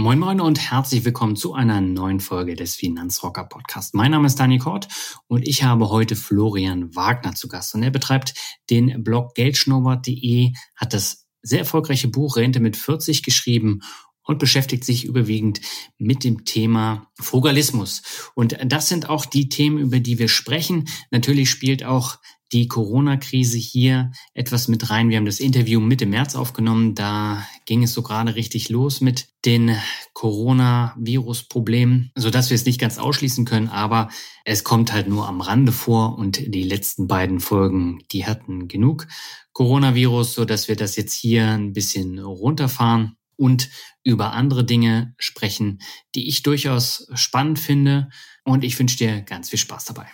Moin Moin und herzlich willkommen zu einer neuen Folge des Finanzrocker Podcast. Mein Name ist Dani Kort und ich habe heute Florian Wagner zu Gast und er betreibt den Blog geldschnurrbart.de, hat das sehr erfolgreiche Buch Rente mit 40 geschrieben und beschäftigt sich überwiegend mit dem Thema Frugalismus. Und das sind auch die Themen, über die wir sprechen. Natürlich spielt auch die Corona-Krise hier etwas mit rein. Wir haben das Interview Mitte März aufgenommen. Da ging es so gerade richtig los mit den Corona-Virus-Problemen, sodass wir es nicht ganz ausschließen können. Aber es kommt halt nur am Rande vor und die letzten beiden Folgen, die hatten genug Coronavirus, sodass wir das jetzt hier ein bisschen runterfahren und über andere Dinge sprechen, die ich durchaus spannend finde. Und ich wünsche dir ganz viel Spaß dabei.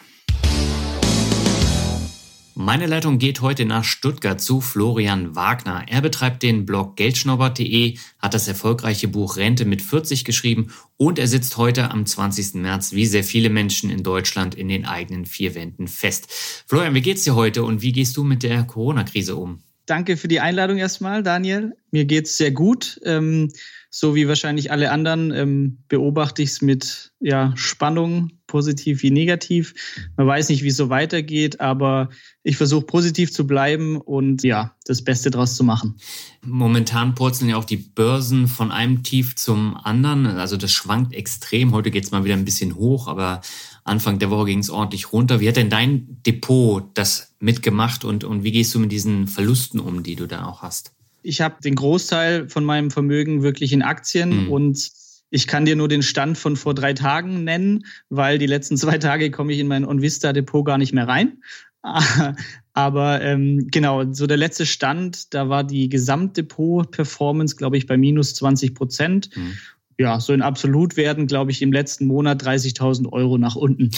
Meine Leitung geht heute nach Stuttgart zu Florian Wagner. Er betreibt den Blog geldschnobber.de, hat das erfolgreiche Buch Rente mit 40 geschrieben und er sitzt heute am 20. März, wie sehr viele Menschen in Deutschland, in den eigenen vier Wänden fest. Florian, wie geht's dir heute und wie gehst du mit der Corona-Krise um? Danke für die Einladung erstmal, Daniel. Mir geht's sehr gut. Ähm, so wie wahrscheinlich alle anderen ähm, beobachte ich es mit ja, Spannung, positiv wie negativ. Man weiß nicht, wie es so weitergeht, aber ich versuche positiv zu bleiben und ja, das Beste draus zu machen. Momentan purzeln ja auch die Börsen von einem Tief zum anderen. Also das schwankt extrem. Heute geht es mal wieder ein bisschen hoch, aber Anfang der Woche ging es ordentlich runter. Wie hat denn dein Depot das mitgemacht und, und wie gehst du mit diesen Verlusten um, die du da auch hast? Ich habe den Großteil von meinem Vermögen wirklich in Aktien mhm. und ich kann dir nur den Stand von vor drei Tagen nennen, weil die letzten zwei Tage komme ich in mein OnVista-Depot gar nicht mehr rein. Aber ähm, genau, so der letzte Stand, da war die Gesamtdepot-Performance, glaube ich, bei minus 20 Prozent. Mhm. Ja, so in Absolutwerten, glaube ich, im letzten Monat 30.000 Euro nach unten.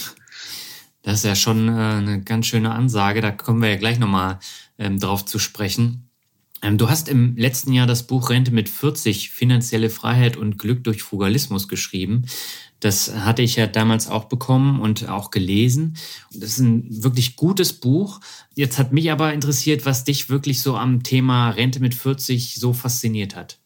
Das ist ja schon äh, eine ganz schöne Ansage. Da kommen wir ja gleich nochmal ähm, drauf zu sprechen. Ähm, du hast im letzten Jahr das Buch Rente mit 40, finanzielle Freiheit und Glück durch Frugalismus geschrieben. Das hatte ich ja damals auch bekommen und auch gelesen. Das ist ein wirklich gutes Buch. Jetzt hat mich aber interessiert, was dich wirklich so am Thema Rente mit 40 so fasziniert hat.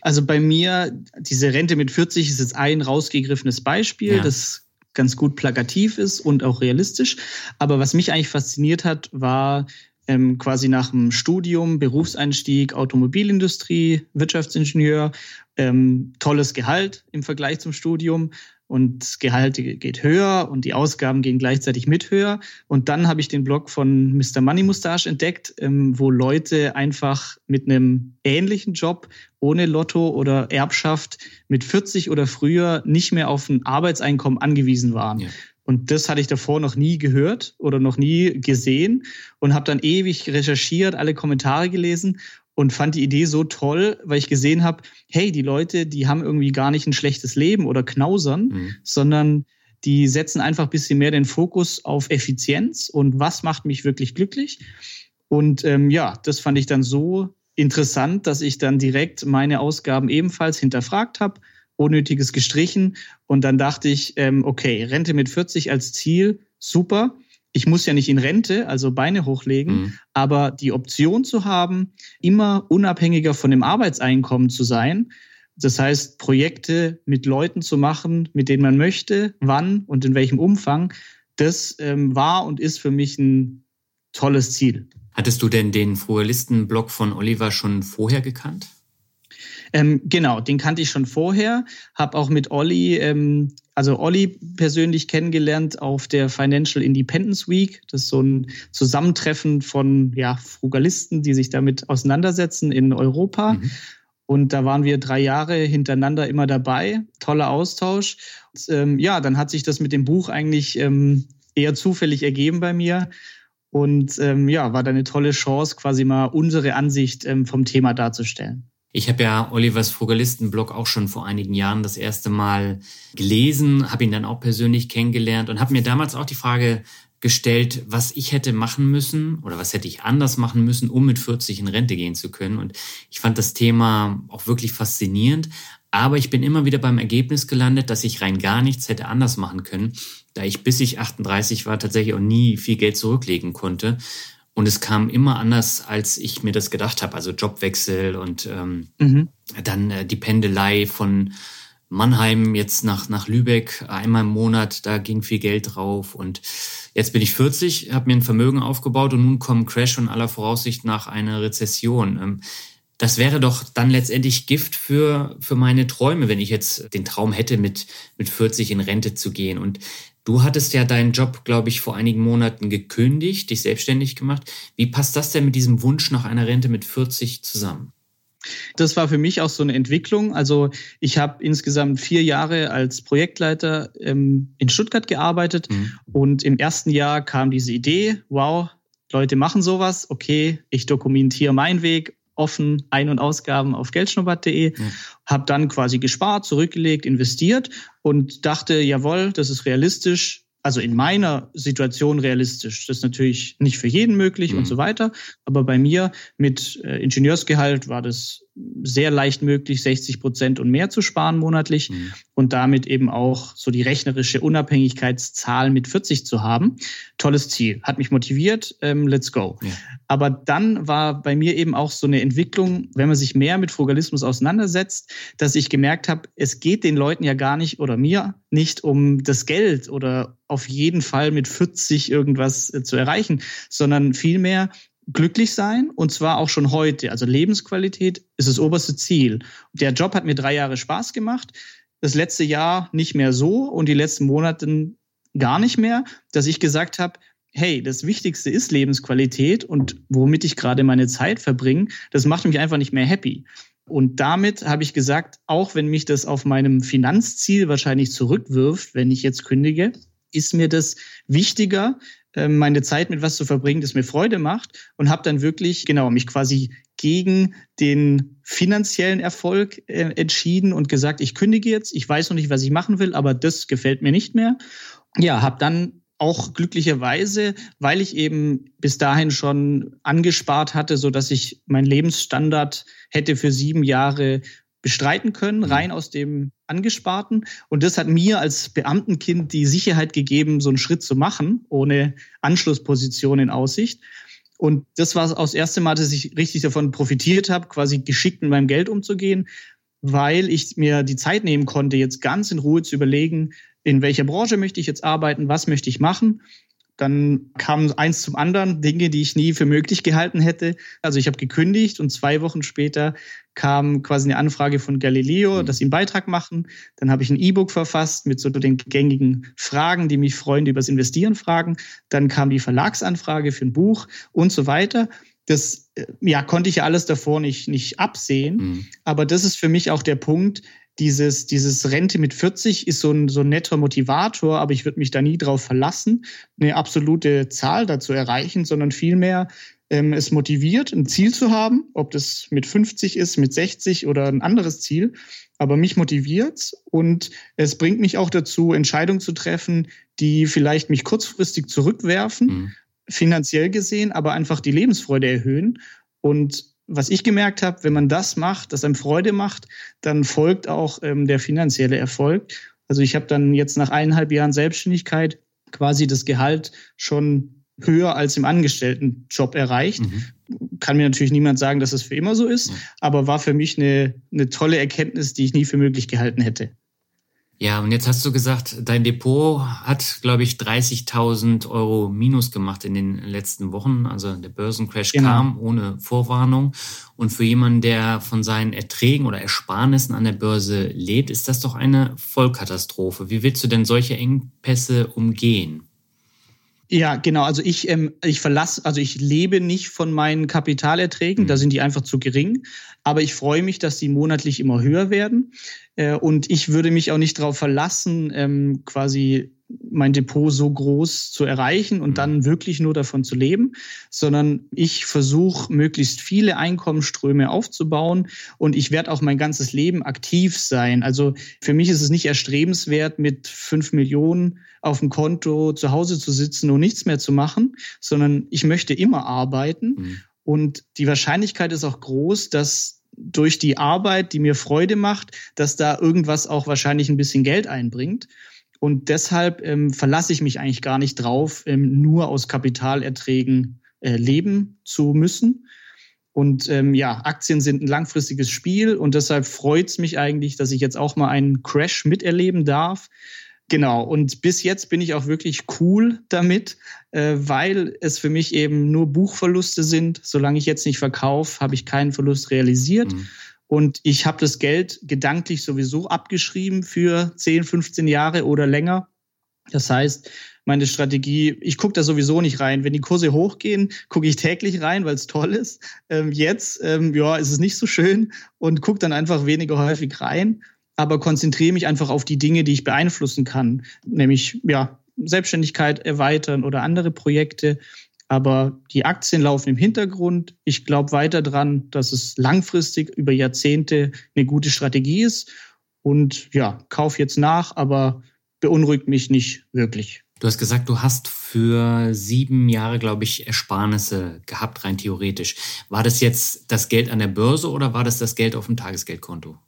Also bei mir, diese Rente mit 40 ist jetzt ein rausgegriffenes Beispiel, ja. das ganz gut plakativ ist und auch realistisch. Aber was mich eigentlich fasziniert hat, war ähm, quasi nach dem Studium, Berufseinstieg, Automobilindustrie, Wirtschaftsingenieur, ähm, tolles Gehalt im Vergleich zum Studium und das Gehalt geht höher und die Ausgaben gehen gleichzeitig mit höher. Und dann habe ich den Blog von Mr. Money Mustache entdeckt, ähm, wo Leute einfach mit einem ähnlichen Job ohne Lotto oder Erbschaft mit 40 oder früher nicht mehr auf ein Arbeitseinkommen angewiesen waren. Ja. Und das hatte ich davor noch nie gehört oder noch nie gesehen und habe dann ewig recherchiert, alle Kommentare gelesen und fand die Idee so toll, weil ich gesehen habe, hey, die Leute, die haben irgendwie gar nicht ein schlechtes Leben oder knausern, mhm. sondern die setzen einfach ein bisschen mehr den Fokus auf Effizienz und was macht mich wirklich glücklich. Und ähm, ja, das fand ich dann so interessant, dass ich dann direkt meine Ausgaben ebenfalls hinterfragt habe Unnötiges gestrichen. Und dann dachte ich, ähm, okay, Rente mit 40 als Ziel, super. Ich muss ja nicht in Rente, also Beine hochlegen, mhm. aber die Option zu haben, immer unabhängiger von dem Arbeitseinkommen zu sein, das heißt, Projekte mit Leuten zu machen, mit denen man möchte, wann und in welchem Umfang, das ähm, war und ist für mich ein tolles Ziel. Hattest du denn den Frugalisten-Blog von Oliver schon vorher gekannt? Ähm, genau, den kannte ich schon vorher, habe auch mit Olli, ähm, also Olli persönlich kennengelernt auf der Financial Independence Week. Das ist so ein Zusammentreffen von ja, Frugalisten, die sich damit auseinandersetzen in Europa. Mhm. Und da waren wir drei Jahre hintereinander immer dabei. Toller Austausch. Und, ähm, ja, dann hat sich das mit dem Buch eigentlich ähm, eher zufällig ergeben bei mir. Und ähm, ja, war da eine tolle Chance, quasi mal unsere Ansicht ähm, vom Thema darzustellen. Ich habe ja Olivers Frugalisten-Blog auch schon vor einigen Jahren das erste Mal gelesen, habe ihn dann auch persönlich kennengelernt und habe mir damals auch die Frage gestellt, was ich hätte machen müssen oder was hätte ich anders machen müssen, um mit 40 in Rente gehen zu können. Und ich fand das Thema auch wirklich faszinierend. Aber ich bin immer wieder beim Ergebnis gelandet, dass ich rein gar nichts hätte anders machen können, da ich bis ich 38 war tatsächlich auch nie viel Geld zurücklegen konnte. Und es kam immer anders, als ich mir das gedacht habe. Also Jobwechsel und ähm, mhm. dann äh, die Pendelei von Mannheim jetzt nach, nach Lübeck einmal im Monat, da ging viel Geld drauf. Und jetzt bin ich 40, habe mir ein Vermögen aufgebaut und nun kommen Crash und aller Voraussicht nach eine Rezession. Ähm, das wäre doch dann letztendlich Gift für, für meine Träume, wenn ich jetzt den Traum hätte, mit, mit 40 in Rente zu gehen. Und Du hattest ja deinen Job, glaube ich, vor einigen Monaten gekündigt, dich selbstständig gemacht. Wie passt das denn mit diesem Wunsch nach einer Rente mit 40 zusammen? Das war für mich auch so eine Entwicklung. Also ich habe insgesamt vier Jahre als Projektleiter ähm, in Stuttgart gearbeitet mhm. und im ersten Jahr kam diese Idee, wow, Leute machen sowas, okay, ich dokumentiere meinen Weg offen Ein- und Ausgaben auf geldschnurrbart.de, ja. habe dann quasi gespart, zurückgelegt, investiert und dachte, jawohl, das ist realistisch, also in meiner Situation realistisch. Das ist natürlich nicht für jeden möglich mhm. und so weiter. Aber bei mir mit äh, Ingenieursgehalt war das sehr leicht möglich, 60 Prozent und mehr zu sparen monatlich mhm. und damit eben auch so die rechnerische Unabhängigkeitszahl mit 40 zu haben. Tolles Ziel, hat mich motiviert, ähm, let's go. Ja. Aber dann war bei mir eben auch so eine Entwicklung, wenn man sich mehr mit Frugalismus auseinandersetzt, dass ich gemerkt habe, es geht den Leuten ja gar nicht oder mir nicht um das Geld oder auf jeden Fall mit 40 irgendwas äh, zu erreichen, sondern vielmehr glücklich sein und zwar auch schon heute. Also Lebensqualität ist das oberste Ziel. Der Job hat mir drei Jahre Spaß gemacht. Das letzte Jahr nicht mehr so und die letzten Monate gar nicht mehr, dass ich gesagt habe, hey, das Wichtigste ist Lebensqualität und womit ich gerade meine Zeit verbringe, das macht mich einfach nicht mehr happy. Und damit habe ich gesagt, auch wenn mich das auf meinem Finanzziel wahrscheinlich zurückwirft, wenn ich jetzt kündige, ist mir das wichtiger, ähm, meine Zeit mit was zu verbringen, das mir Freude macht und habe dann wirklich, genau, mich quasi gegen den finanziellen Erfolg äh, entschieden und gesagt, ich kündige jetzt, ich weiß noch nicht, was ich machen will, aber das gefällt mir nicht mehr. Ja, habe dann auch glücklicherweise, weil ich eben bis dahin schon angespart hatte, so dass ich meinen Lebensstandard hätte für sieben Jahre bestreiten können, mhm. rein aus dem Angesparten. Und das hat mir als Beamtenkind die Sicherheit gegeben, so einen Schritt zu machen, ohne Anschlussposition in Aussicht. Und das war auch das erste Mal, dass ich richtig davon profitiert habe, quasi geschickt mit meinem Geld umzugehen, weil ich mir die Zeit nehmen konnte, jetzt ganz in Ruhe zu überlegen, in welcher Branche möchte ich jetzt arbeiten, was möchte ich machen dann kam eins zum anderen, Dinge, die ich nie für möglich gehalten hätte. Also ich habe gekündigt und zwei Wochen später kam quasi eine Anfrage von Galileo, mhm. dass sie einen Beitrag machen. Dann habe ich ein E-Book verfasst mit so den gängigen Fragen, die mich Freunde übers Investieren fragen. Dann kam die Verlagsanfrage für ein Buch und so weiter. Das äh, ja, konnte ich ja alles davor nicht, nicht absehen. Mhm. Aber das ist für mich auch der Punkt, dieses, dieses Rente mit 40 ist so ein, so ein netter Motivator, aber ich würde mich da nie drauf verlassen, eine absolute Zahl dazu erreichen, sondern vielmehr ähm, es motiviert, ein Ziel zu haben, ob das mit 50 ist, mit 60 oder ein anderes Ziel. Aber mich motiviert und es bringt mich auch dazu, Entscheidungen zu treffen, die vielleicht mich kurzfristig zurückwerfen, mhm. finanziell gesehen, aber einfach die Lebensfreude erhöhen. Und was ich gemerkt habe, wenn man das macht, das einem Freude macht, dann folgt auch ähm, der finanzielle Erfolg. Also ich habe dann jetzt nach eineinhalb Jahren Selbstständigkeit quasi das Gehalt schon höher als im Angestelltenjob erreicht. Mhm. Kann mir natürlich niemand sagen, dass es das für immer so ist, mhm. aber war für mich eine, eine tolle Erkenntnis, die ich nie für möglich gehalten hätte. Ja, und jetzt hast du gesagt, dein Depot hat, glaube ich, 30.000 Euro Minus gemacht in den letzten Wochen. Also der Börsencrash genau. kam ohne Vorwarnung. Und für jemanden, der von seinen Erträgen oder Ersparnissen an der Börse lebt, ist das doch eine Vollkatastrophe. Wie willst du denn solche Engpässe umgehen? Ja, genau. Also ich, ähm, ich verlasse, also ich lebe nicht von meinen Kapitalerträgen, mhm. da sind die einfach zu gering. Aber ich freue mich, dass die monatlich immer höher werden. Äh, und ich würde mich auch nicht darauf verlassen, ähm, quasi mein Depot so groß zu erreichen und dann wirklich nur davon zu leben, sondern ich versuche möglichst viele Einkommensströme aufzubauen und ich werde auch mein ganzes Leben aktiv sein. Also für mich ist es nicht erstrebenswert, mit fünf Millionen auf dem Konto zu Hause zu sitzen und nichts mehr zu machen, sondern ich möchte immer arbeiten. Mhm. Und die Wahrscheinlichkeit ist auch groß, dass durch die Arbeit, die mir Freude macht, dass da irgendwas auch wahrscheinlich ein bisschen Geld einbringt. Und deshalb ähm, verlasse ich mich eigentlich gar nicht drauf, ähm, nur aus Kapitalerträgen äh, leben zu müssen. Und ähm, ja, Aktien sind ein langfristiges Spiel und deshalb freut es mich eigentlich, dass ich jetzt auch mal einen Crash miterleben darf. Genau, und bis jetzt bin ich auch wirklich cool damit, äh, weil es für mich eben nur Buchverluste sind. Solange ich jetzt nicht verkaufe, habe ich keinen Verlust realisiert. Mhm. Und ich habe das Geld gedanklich sowieso abgeschrieben für 10, 15 Jahre oder länger. Das heißt, meine Strategie, ich gucke da sowieso nicht rein. Wenn die Kurse hochgehen, gucke ich täglich rein, weil es toll ist. Ähm, jetzt, ähm, ja, ist es nicht so schön und gucke dann einfach weniger häufig rein, aber konzentriere mich einfach auf die Dinge, die ich beeinflussen kann, nämlich ja Selbstständigkeit erweitern oder andere Projekte aber die Aktien laufen im Hintergrund. Ich glaube weiter dran, dass es langfristig über Jahrzehnte eine gute Strategie ist. Und ja, kauf jetzt nach, aber beunruhigt mich nicht wirklich. Du hast gesagt, du hast für sieben Jahre, glaube ich, Ersparnisse gehabt, rein theoretisch. War das jetzt das Geld an der Börse oder war das das Geld auf dem Tagesgeldkonto?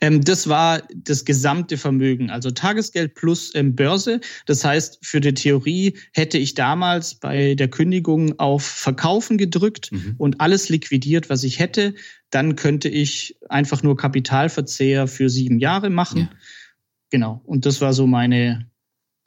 Ähm, das war das gesamte Vermögen, also Tagesgeld plus ähm, Börse. Das heißt, für die Theorie hätte ich damals bei der Kündigung auf Verkaufen gedrückt mhm. und alles liquidiert, was ich hätte. Dann könnte ich einfach nur Kapitalverzehr für sieben Jahre machen. Ja. Genau. Und das war so meine,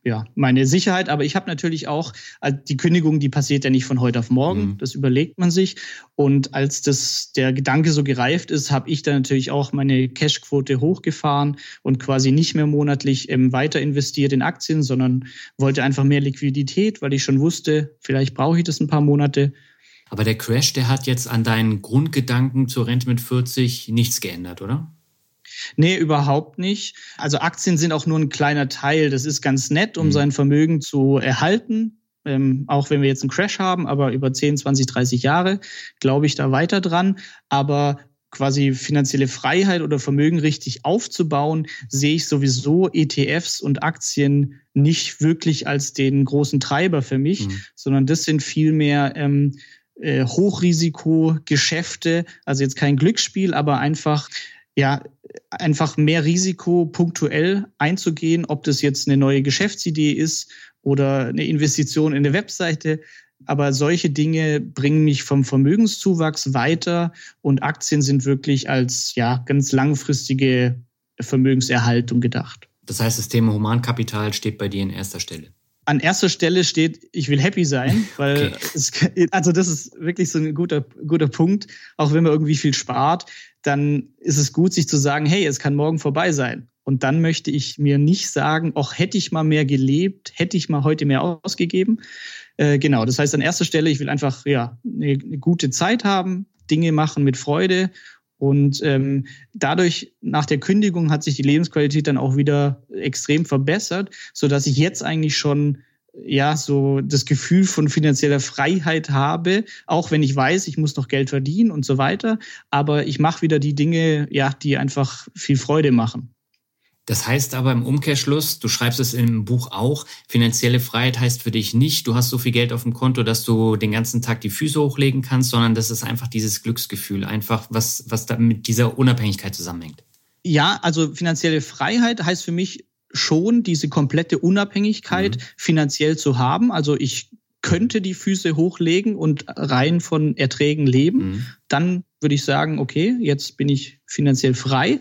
ja, meine Sicherheit. Aber ich habe natürlich auch, also die Kündigung, die passiert ja nicht von heute auf morgen. Mhm. Das überlegt man sich. Und als das der Gedanke so gereift ist, habe ich dann natürlich auch meine Cashquote hochgefahren und quasi nicht mehr monatlich ähm, weiter investiert in Aktien, sondern wollte einfach mehr Liquidität, weil ich schon wusste, vielleicht brauche ich das ein paar Monate. Aber der Crash, der hat jetzt an deinen Grundgedanken zur Rente mit 40 nichts geändert, oder? Nee, überhaupt nicht. Also Aktien sind auch nur ein kleiner Teil. Das ist ganz nett, um mhm. sein Vermögen zu erhalten. Ähm, auch wenn wir jetzt einen Crash haben, aber über 10, 20, 30 Jahre glaube ich da weiter dran. Aber quasi finanzielle Freiheit oder Vermögen richtig aufzubauen, sehe ich sowieso ETFs und Aktien nicht wirklich als den großen Treiber für mich, mhm. sondern das sind vielmehr ähm, äh, Hochrisikogeschäfte, also jetzt kein Glücksspiel, aber einfach ja, einfach mehr Risiko punktuell einzugehen, ob das jetzt eine neue Geschäftsidee ist oder eine Investition in eine Webseite. Aber solche Dinge bringen mich vom Vermögenszuwachs weiter und Aktien sind wirklich als ja, ganz langfristige Vermögenserhaltung gedacht. Das heißt, das Thema Humankapital steht bei dir in erster Stelle. An erster Stelle steht, ich will happy sein, weil okay. es, also das ist wirklich so ein guter, guter Punkt, auch wenn man irgendwie viel spart dann ist es gut, sich zu sagen, hey, es kann morgen vorbei sein. Und dann möchte ich mir nicht sagen, ach, hätte ich mal mehr gelebt, hätte ich mal heute mehr ausgegeben. Äh, genau, das heißt an erster Stelle, ich will einfach ja eine, eine gute Zeit haben, Dinge machen mit Freude. Und ähm, dadurch, nach der Kündigung, hat sich die Lebensqualität dann auch wieder extrem verbessert, so dass ich jetzt eigentlich schon ja, so das Gefühl von finanzieller Freiheit habe, auch wenn ich weiß, ich muss noch Geld verdienen und so weiter. Aber ich mache wieder die Dinge, ja, die einfach viel Freude machen. Das heißt aber im Umkehrschluss, du schreibst es im Buch auch, finanzielle Freiheit heißt für dich nicht, du hast so viel Geld auf dem Konto, dass du den ganzen Tag die Füße hochlegen kannst, sondern das ist einfach dieses Glücksgefühl, einfach was, was da mit dieser Unabhängigkeit zusammenhängt. Ja, also finanzielle Freiheit heißt für mich schon diese komplette Unabhängigkeit mhm. finanziell zu haben. Also ich könnte die Füße hochlegen und rein von Erträgen leben, mhm. dann würde ich sagen, okay, jetzt bin ich finanziell frei,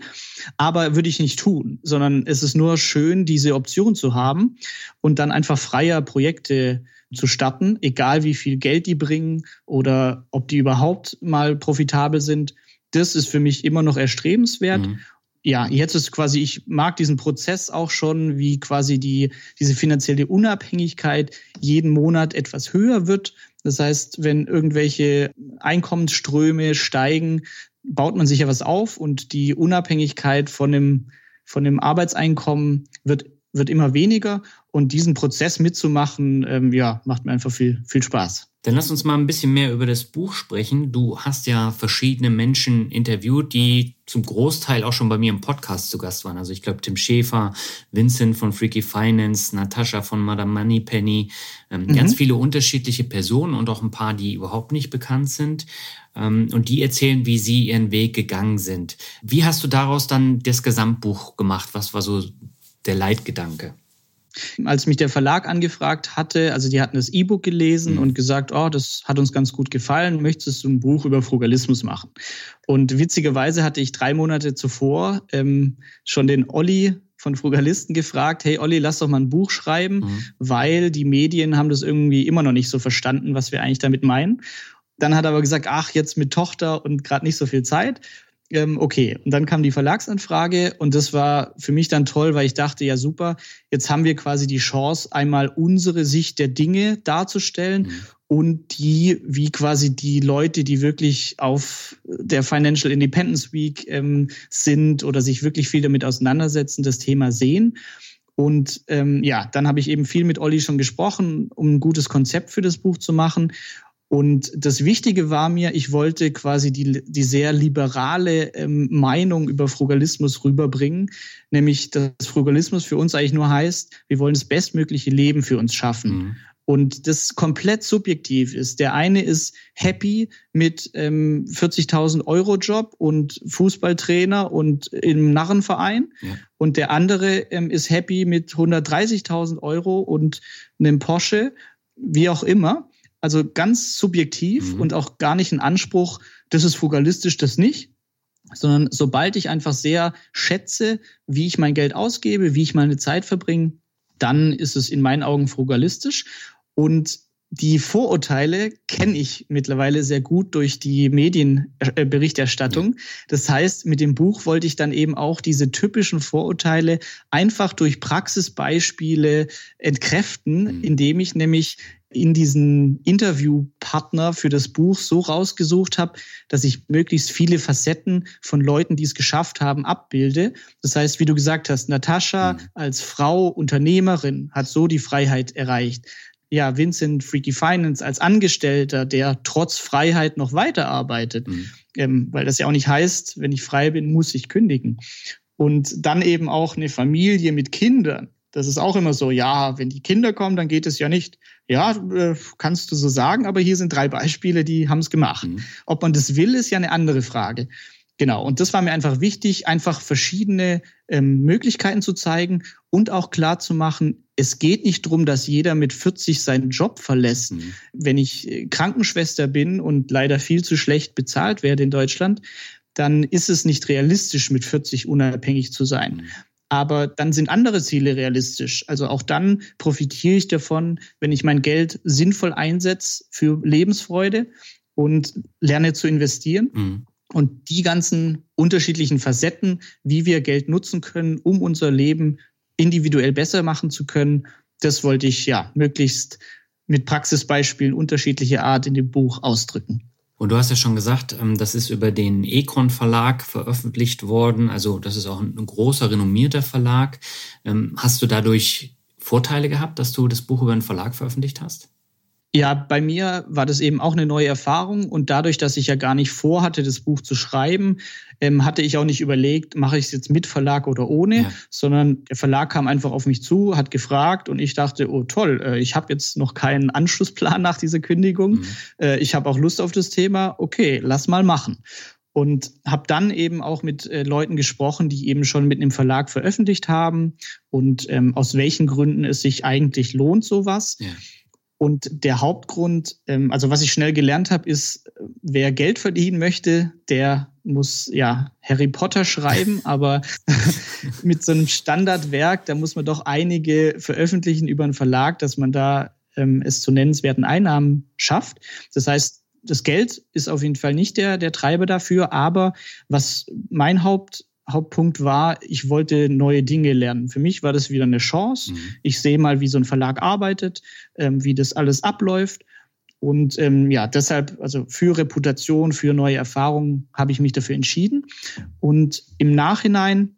aber würde ich nicht tun, sondern es ist nur schön, diese Option zu haben und dann einfach freier Projekte zu starten, egal wie viel Geld die bringen oder ob die überhaupt mal profitabel sind. Das ist für mich immer noch erstrebenswert. Mhm. Ja, jetzt ist quasi, ich mag diesen Prozess auch schon, wie quasi die, diese finanzielle Unabhängigkeit jeden Monat etwas höher wird. Das heißt, wenn irgendwelche Einkommensströme steigen, baut man sich ja was auf und die Unabhängigkeit von dem, von dem Arbeitseinkommen wird, wird immer weniger. Und diesen Prozess mitzumachen, ähm, ja, macht mir einfach viel, viel Spaß. Dann lass uns mal ein bisschen mehr über das Buch sprechen. Du hast ja verschiedene Menschen interviewt, die zum Großteil auch schon bei mir im Podcast zu Gast waren. Also ich glaube Tim Schäfer, Vincent von Freaky Finance, Natascha von Madame Moneypenny, ähm, mhm. ganz viele unterschiedliche Personen und auch ein paar, die überhaupt nicht bekannt sind. Ähm, und die erzählen, wie sie ihren Weg gegangen sind. Wie hast du daraus dann das Gesamtbuch gemacht? Was war so der Leitgedanke? Als mich der Verlag angefragt hatte, also die hatten das E-Book gelesen mhm. und gesagt, oh, das hat uns ganz gut gefallen, möchtest du ein Buch über Frugalismus machen? Und witzigerweise hatte ich drei Monate zuvor ähm, schon den Olli von Frugalisten gefragt, hey Olli, lass doch mal ein Buch schreiben, mhm. weil die Medien haben das irgendwie immer noch nicht so verstanden, was wir eigentlich damit meinen. Dann hat er aber gesagt, ach, jetzt mit Tochter und gerade nicht so viel Zeit ähm, okay. Und dann kam die Verlagsanfrage und das war für mich dann toll, weil ich dachte, ja super, jetzt haben wir quasi die Chance, einmal unsere Sicht der Dinge darzustellen mhm. und die, wie quasi die Leute, die wirklich auf der Financial Independence Week ähm, sind oder sich wirklich viel damit auseinandersetzen, das Thema sehen. Und ähm, ja, dann habe ich eben viel mit Olli schon gesprochen, um ein gutes Konzept für das Buch zu machen. Und das Wichtige war mir, ich wollte quasi die, die sehr liberale ähm, Meinung über Frugalismus rüberbringen, nämlich dass Frugalismus für uns eigentlich nur heißt, wir wollen das bestmögliche Leben für uns schaffen. Mhm. Und das komplett subjektiv ist. Der eine ist happy mit ähm, 40.000 Euro Job und Fußballtrainer und im Narrenverein. Ja. Und der andere ähm, ist happy mit 130.000 Euro und einem Porsche, wie auch immer. Also ganz subjektiv mhm. und auch gar nicht ein Anspruch, das ist fugalistisch, das nicht, sondern sobald ich einfach sehr schätze, wie ich mein Geld ausgebe, wie ich meine Zeit verbringe, dann ist es in meinen Augen frugalistisch. Und die Vorurteile kenne ich mittlerweile sehr gut durch die Medienberichterstattung. Das heißt, mit dem Buch wollte ich dann eben auch diese typischen Vorurteile einfach durch Praxisbeispiele entkräften, mhm. indem ich nämlich in diesen Interviewpartner für das Buch so rausgesucht habe, dass ich möglichst viele Facetten von Leuten, die es geschafft haben, abbilde. Das heißt, wie du gesagt hast, Natascha mhm. als Frau Unternehmerin hat so die Freiheit erreicht. Ja, Vincent Freaky Finance als Angestellter, der trotz Freiheit noch weiterarbeitet, mhm. ähm, weil das ja auch nicht heißt, wenn ich frei bin, muss ich kündigen. Und dann eben auch eine Familie mit Kindern. Das ist auch immer so, ja, wenn die Kinder kommen, dann geht es ja nicht. Ja, äh, kannst du so sagen, aber hier sind drei Beispiele, die haben es gemacht. Mhm. Ob man das will, ist ja eine andere Frage. Genau, und das war mir einfach wichtig, einfach verschiedene ähm, Möglichkeiten zu zeigen und auch klar zu machen, es geht nicht darum, dass jeder mit 40 seinen Job verlässt. Mhm. Wenn ich äh, Krankenschwester bin und leider viel zu schlecht bezahlt werde in Deutschland, dann ist es nicht realistisch, mit 40 unabhängig zu sein. Mhm. Aber dann sind andere Ziele realistisch. Also auch dann profitiere ich davon, wenn ich mein Geld sinnvoll einsetze für Lebensfreude und lerne zu investieren. Mhm. Und die ganzen unterschiedlichen Facetten, wie wir Geld nutzen können, um unser Leben individuell besser machen zu können, das wollte ich ja möglichst mit Praxisbeispielen unterschiedlicher Art in dem Buch ausdrücken. Und du hast ja schon gesagt, ähm, das ist über den Econ Verlag veröffentlicht worden. Also das ist auch ein großer, renommierter Verlag. Ähm, hast du dadurch Vorteile gehabt, dass du das Buch über einen Verlag veröffentlicht hast? Ja, bei mir war das eben auch eine neue Erfahrung und dadurch, dass ich ja gar nicht vorhatte, das Buch zu schreiben, ähm, hatte ich auch nicht überlegt, mache ich es jetzt mit Verlag oder ohne, ja. sondern der Verlag kam einfach auf mich zu, hat gefragt und ich dachte, oh toll, äh, ich habe jetzt noch keinen Anschlussplan nach dieser Kündigung, mhm. äh, ich habe auch Lust auf das Thema, okay, lass mal machen. Und habe dann eben auch mit äh, Leuten gesprochen, die eben schon mit einem Verlag veröffentlicht haben und ähm, aus welchen Gründen es sich eigentlich lohnt, sowas. Ja. Und der Hauptgrund, ähm, also was ich schnell gelernt habe, ist, wer Geld verdienen möchte, der muss ja Harry Potter schreiben, aber mit so einem Standardwerk, da muss man doch einige veröffentlichen über einen Verlag, dass man da ähm, es zu nennenswerten Einnahmen schafft. Das heißt, das Geld ist auf jeden Fall nicht der, der Treiber dafür, aber was mein Haupt Hauptpunkt war, ich wollte neue Dinge lernen. Für mich war das wieder eine Chance. Mhm. Ich sehe mal, wie so ein Verlag arbeitet, ähm, wie das alles abläuft. Und ähm, ja, deshalb, also für Reputation, für neue Erfahrungen habe ich mich dafür entschieden. Und im Nachhinein,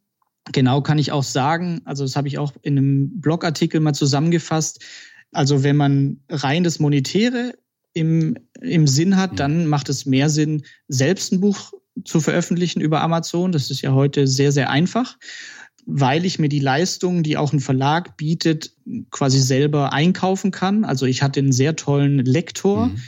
genau kann ich auch sagen, also das habe ich auch in einem Blogartikel mal zusammengefasst, also wenn man rein das Monetäre im, im Sinn hat, mhm. dann macht es mehr Sinn, selbst ein Buch zu veröffentlichen über Amazon. Das ist ja heute sehr, sehr einfach, weil ich mir die Leistungen, die auch ein Verlag bietet, quasi selber einkaufen kann. Also ich hatte einen sehr tollen Lektor, mhm.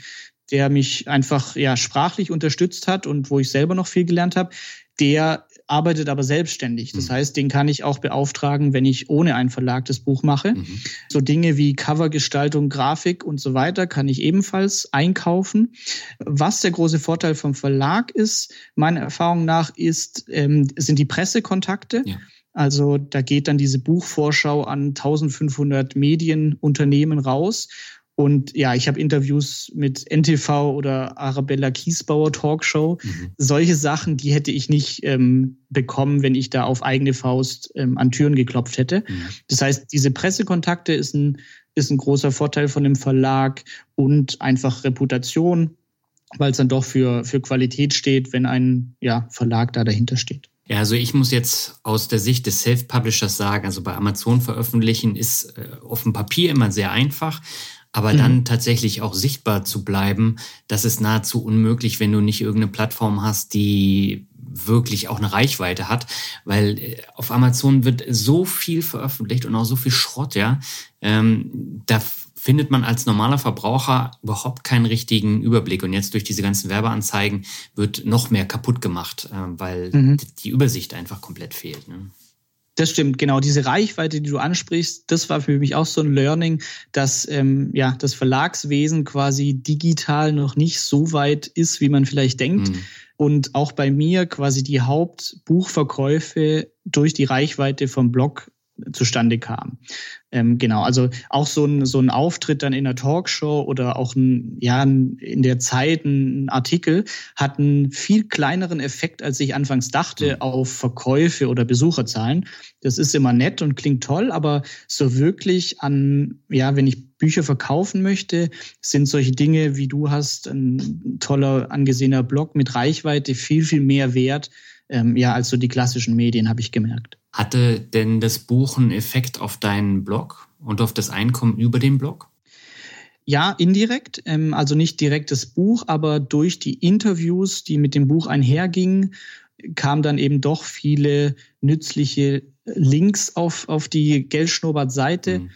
der mich einfach ja sprachlich unterstützt hat und wo ich selber noch viel gelernt habe. Der arbeitet aber selbstständig. Das mhm. heißt, den kann ich auch beauftragen, wenn ich ohne einen Verlag das Buch mache. Mhm. So Dinge wie Covergestaltung, Grafik und so weiter kann ich ebenfalls einkaufen. Was der große Vorteil vom Verlag ist, meiner Erfahrung nach, ist, ähm, sind die Pressekontakte. Ja. Also da geht dann diese Buchvorschau an 1500 Medienunternehmen raus und ja, ich habe Interviews mit NTV oder Arabella Kiesbauer Talkshow. Mhm. Solche Sachen, die hätte ich nicht ähm, bekommen, wenn ich da auf eigene Faust ähm, an Türen geklopft hätte. Mhm. Das heißt, diese Pressekontakte ist ein, ist ein großer Vorteil von dem Verlag und einfach Reputation, weil es dann doch für, für Qualität steht, wenn ein ja, Verlag da dahinter steht. Ja, also ich muss jetzt aus der Sicht des Self-Publishers sagen, also bei Amazon veröffentlichen ist äh, auf dem Papier immer sehr einfach. Aber mhm. dann tatsächlich auch sichtbar zu bleiben, das ist nahezu unmöglich, wenn du nicht irgendeine Plattform hast, die wirklich auch eine Reichweite hat, weil äh, auf Amazon wird so viel veröffentlicht und auch so viel Schrott, ja. Ähm, da findet man als normaler Verbraucher überhaupt keinen richtigen Überblick. Und jetzt durch diese ganzen Werbeanzeigen wird noch mehr kaputt gemacht, äh, weil mhm. die Übersicht einfach komplett fehlt. Ne? Das stimmt, genau. Diese Reichweite, die du ansprichst, das war für mich auch so ein Learning, dass ähm, ja das Verlagswesen quasi digital noch nicht so weit ist, wie man vielleicht denkt. Mhm. Und auch bei mir quasi die Hauptbuchverkäufe durch die Reichweite vom Blog zustande kam. Ähm, genau, also auch so ein, so ein Auftritt dann in der Talkshow oder auch ein, ja, in der Zeit ein Artikel hat einen viel kleineren Effekt, als ich anfangs dachte, mhm. auf Verkäufe oder Besucherzahlen. Das ist immer nett und klingt toll, aber so wirklich an, ja, wenn ich Bücher verkaufen möchte, sind solche Dinge, wie du hast, ein toller, angesehener Blog mit Reichweite viel, viel mehr wert, ähm, ja, als so die klassischen Medien, habe ich gemerkt. Hatte denn das Buch einen Effekt auf deinen Blog und auf das Einkommen über den Blog? Ja, indirekt, ähm, also nicht direkt das Buch, aber durch die Interviews, die mit dem Buch einhergingen, kamen dann eben doch viele nützliche Links auf, auf die Geldschnurrbart-Seite. Mhm.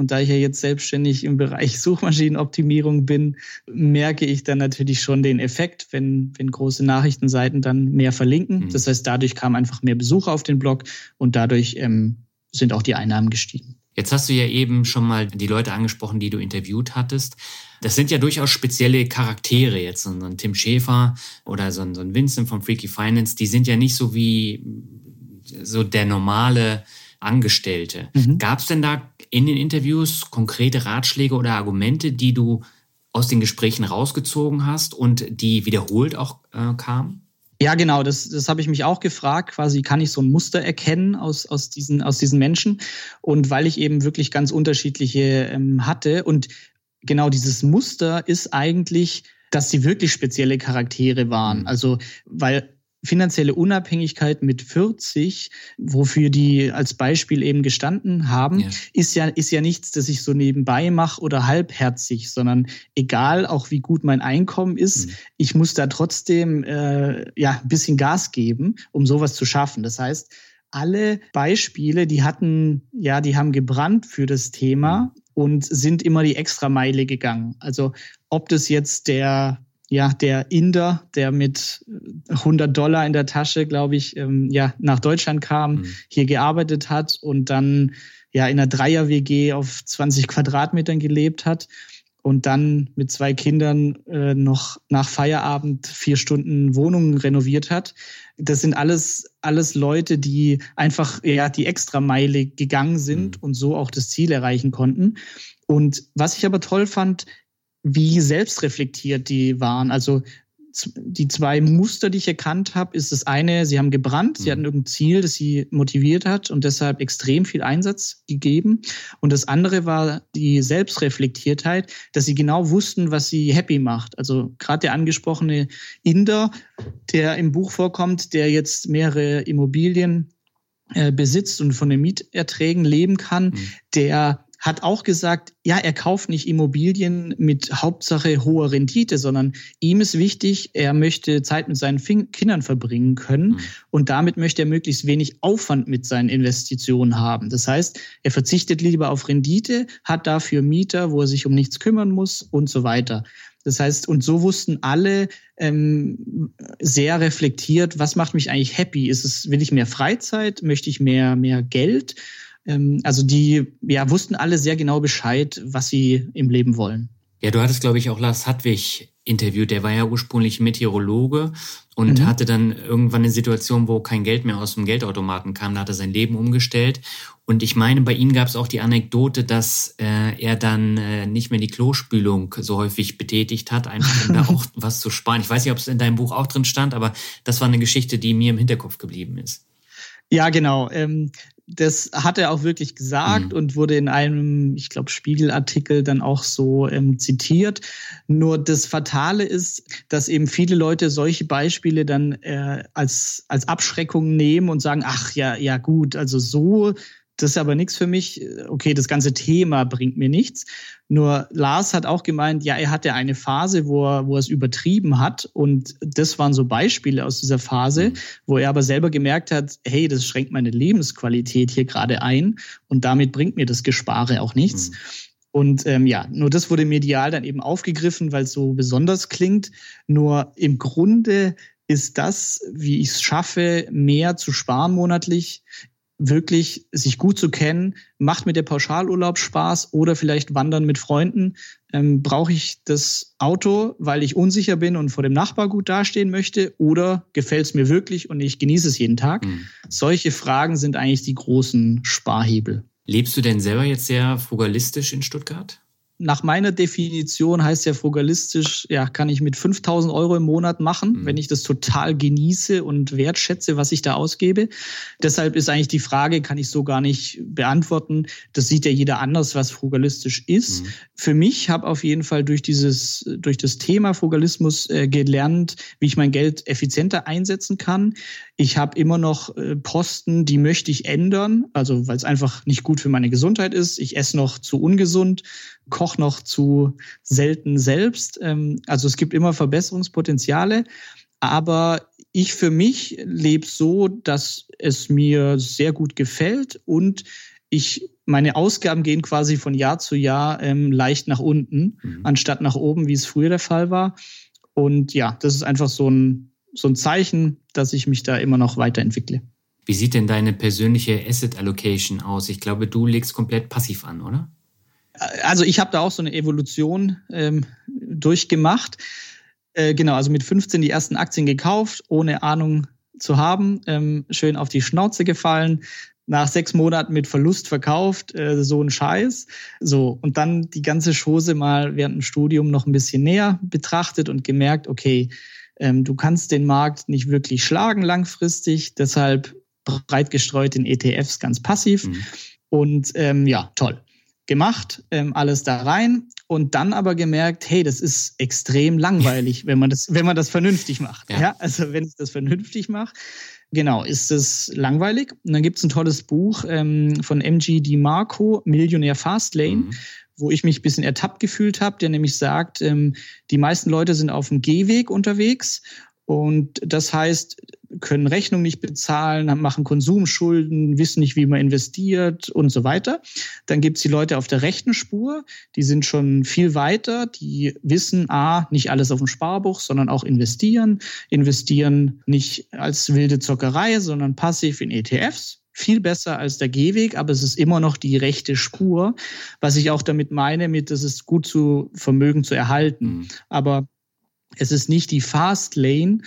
Und da ich ja jetzt selbstständig im Bereich Suchmaschinenoptimierung bin, merke ich dann natürlich schon den Effekt, wenn, wenn große Nachrichtenseiten dann mehr verlinken. Mhm. Das heißt, dadurch kamen einfach mehr Besucher auf den Blog und dadurch ähm, sind auch die Einnahmen gestiegen. Jetzt hast du ja eben schon mal die Leute angesprochen, die du interviewt hattest. Das sind ja durchaus spezielle Charaktere jetzt, so ein Tim Schäfer oder so ein, so ein Vincent von Freaky Finance. Die sind ja nicht so wie so der normale Angestellte. Mhm. Gab es denn da in den Interviews konkrete Ratschläge oder Argumente, die du aus den Gesprächen rausgezogen hast und die wiederholt auch äh, kamen? Ja, genau, das, das habe ich mich auch gefragt. Quasi kann ich so ein Muster erkennen aus, aus, diesen, aus diesen Menschen. Und weil ich eben wirklich ganz unterschiedliche ähm, hatte und genau dieses Muster ist eigentlich, dass sie wirklich spezielle Charaktere waren. Mhm. Also, weil finanzielle Unabhängigkeit mit 40, wofür die als Beispiel eben gestanden haben, ja. ist ja ist ja nichts, das ich so nebenbei mache oder halbherzig, sondern egal auch wie gut mein Einkommen ist, mhm. ich muss da trotzdem äh, ja ein bisschen Gas geben, um sowas zu schaffen. Das heißt, alle Beispiele, die hatten ja, die haben gebrannt für das Thema mhm. und sind immer die extra Meile gegangen. Also ob das jetzt der ja, der Inder, der mit 100 Dollar in der Tasche, glaube ich, ähm, ja, nach Deutschland kam, mhm. hier gearbeitet hat und dann ja in einer Dreier-WG auf 20 Quadratmetern gelebt hat und dann mit zwei Kindern äh, noch nach Feierabend vier Stunden Wohnungen renoviert hat. Das sind alles, alles Leute, die einfach ja die Extrameile gegangen sind mhm. und so auch das Ziel erreichen konnten. Und was ich aber toll fand, wie selbstreflektiert die waren. Also die zwei Muster, die ich erkannt habe, ist das eine, sie haben gebrannt, mhm. sie hatten irgendein Ziel, das sie motiviert hat und deshalb extrem viel Einsatz gegeben. Und das andere war die Selbstreflektiertheit, dass sie genau wussten, was sie happy macht. Also gerade der angesprochene Inder, der im Buch vorkommt, der jetzt mehrere Immobilien äh, besitzt und von den Mieterträgen leben kann, mhm. der hat auch gesagt, ja, er kauft nicht Immobilien mit Hauptsache hoher Rendite, sondern ihm ist wichtig, er möchte Zeit mit seinen Kindern verbringen können mhm. und damit möchte er möglichst wenig Aufwand mit seinen Investitionen haben. Das heißt, er verzichtet lieber auf Rendite, hat dafür Mieter, wo er sich um nichts kümmern muss und so weiter. Das heißt, und so wussten alle ähm, sehr reflektiert, was macht mich eigentlich happy? Ist es, will ich mehr Freizeit? Möchte ich mehr, mehr Geld? Ähm, also die ja, wussten alle sehr genau Bescheid, was sie im Leben wollen. Ja, du hattest, glaube ich, auch Lars Hadwig interviewt. Der war ja ursprünglich Meteorologe und mhm. hatte dann irgendwann eine Situation, wo kein Geld mehr aus dem Geldautomaten kam. Da hat er sein Leben umgestellt. Und ich meine, bei ihm gab es auch die Anekdote, dass äh, er dann äh, nicht mehr die Klospülung so häufig betätigt hat, einfach um da auch was zu sparen. Ich weiß nicht, ob es in deinem Buch auch drin stand, aber das war eine Geschichte, die mir im Hinterkopf geblieben ist. Ja, genau. Ähm, das hat er auch wirklich gesagt mhm. und wurde in einem, ich glaube, Spiegelartikel dann auch so ähm, zitiert. Nur das Fatale ist, dass eben viele Leute solche Beispiele dann äh, als, als Abschreckung nehmen und sagen, ach ja, ja gut, also so das ist aber nichts für mich. Okay, das ganze Thema bringt mir nichts. Nur Lars hat auch gemeint, ja, er hatte eine Phase, wo er, wo er es übertrieben hat. Und das waren so Beispiele aus dieser Phase, mhm. wo er aber selber gemerkt hat, hey, das schränkt meine Lebensqualität hier gerade ein. Und damit bringt mir das Gespare auch nichts. Mhm. Und ähm, ja, nur das wurde medial dann eben aufgegriffen, weil es so besonders klingt. Nur im Grunde ist das, wie ich es schaffe, mehr zu sparen monatlich, wirklich sich gut zu kennen, macht mir der Pauschalurlaub Spaß oder vielleicht Wandern mit Freunden. Ähm, Brauche ich das Auto, weil ich unsicher bin und vor dem Nachbar gut dastehen möchte oder gefällt es mir wirklich und ich genieße es jeden Tag? Mhm. Solche Fragen sind eigentlich die großen Sparhebel. Lebst du denn selber jetzt sehr frugalistisch in Stuttgart? Nach meiner Definition heißt ja frugalistisch, ja, kann ich mit 5000 Euro im Monat machen, mhm. wenn ich das total genieße und wertschätze, was ich da ausgebe. Deshalb ist eigentlich die Frage, kann ich so gar nicht beantworten. Das sieht ja jeder anders, was frugalistisch ist. Mhm. Für mich habe auf jeden Fall durch dieses, durch das Thema Frugalismus äh, gelernt, wie ich mein Geld effizienter einsetzen kann. Ich habe immer noch äh, Posten, die möchte ich ändern, also weil es einfach nicht gut für meine Gesundheit ist. Ich esse noch zu ungesund koch noch zu selten selbst. Ähm, also es gibt immer Verbesserungspotenziale. Aber ich für mich lebe so, dass es mir sehr gut gefällt und ich meine Ausgaben gehen quasi von Jahr zu Jahr ähm, leicht nach unten, mhm. anstatt nach oben, wie es früher der Fall war. Und ja, das ist einfach so ein, so ein Zeichen, dass ich mich da immer noch weiterentwickle. Wie sieht denn deine persönliche Asset Allocation aus? Ich glaube, du legst komplett passiv an, oder? Also ich habe da auch so eine Evolution ähm, durchgemacht. Äh, genau, also mit 15 die ersten Aktien gekauft, ohne Ahnung zu haben, ähm, schön auf die Schnauze gefallen, nach sechs Monaten mit Verlust verkauft, äh, so ein Scheiß. So, und dann die ganze Chose mal während dem Studium noch ein bisschen näher betrachtet und gemerkt, okay, ähm, du kannst den Markt nicht wirklich schlagen langfristig, deshalb breit gestreut in ETFs ganz passiv. Mhm. Und ähm, ja, toll gemacht, ähm, alles da rein und dann aber gemerkt, hey, das ist extrem langweilig, wenn man das, wenn man das vernünftig macht. Ja. ja? Also wenn ich das vernünftig mache, genau, ist es langweilig. Und dann gibt es ein tolles Buch ähm, von MG DiMarco, Millionär Fastlane. Mhm wo ich mich ein bisschen ertappt gefühlt habe, der nämlich sagt, ähm, die meisten Leute sind auf dem Gehweg unterwegs und das heißt, können Rechnung nicht bezahlen, machen Konsumschulden, wissen nicht, wie man investiert und so weiter. Dann gibt's die Leute auf der rechten Spur, die sind schon viel weiter, die wissen, a, nicht alles auf dem Sparbuch, sondern auch investieren, investieren nicht als wilde Zockerei, sondern passiv in ETFs. Viel besser als der Gehweg, aber es ist immer noch die rechte Spur, was ich auch damit meine, mit, das ist gut zu Vermögen zu erhalten. Mhm. Aber es ist nicht die Fast Lane,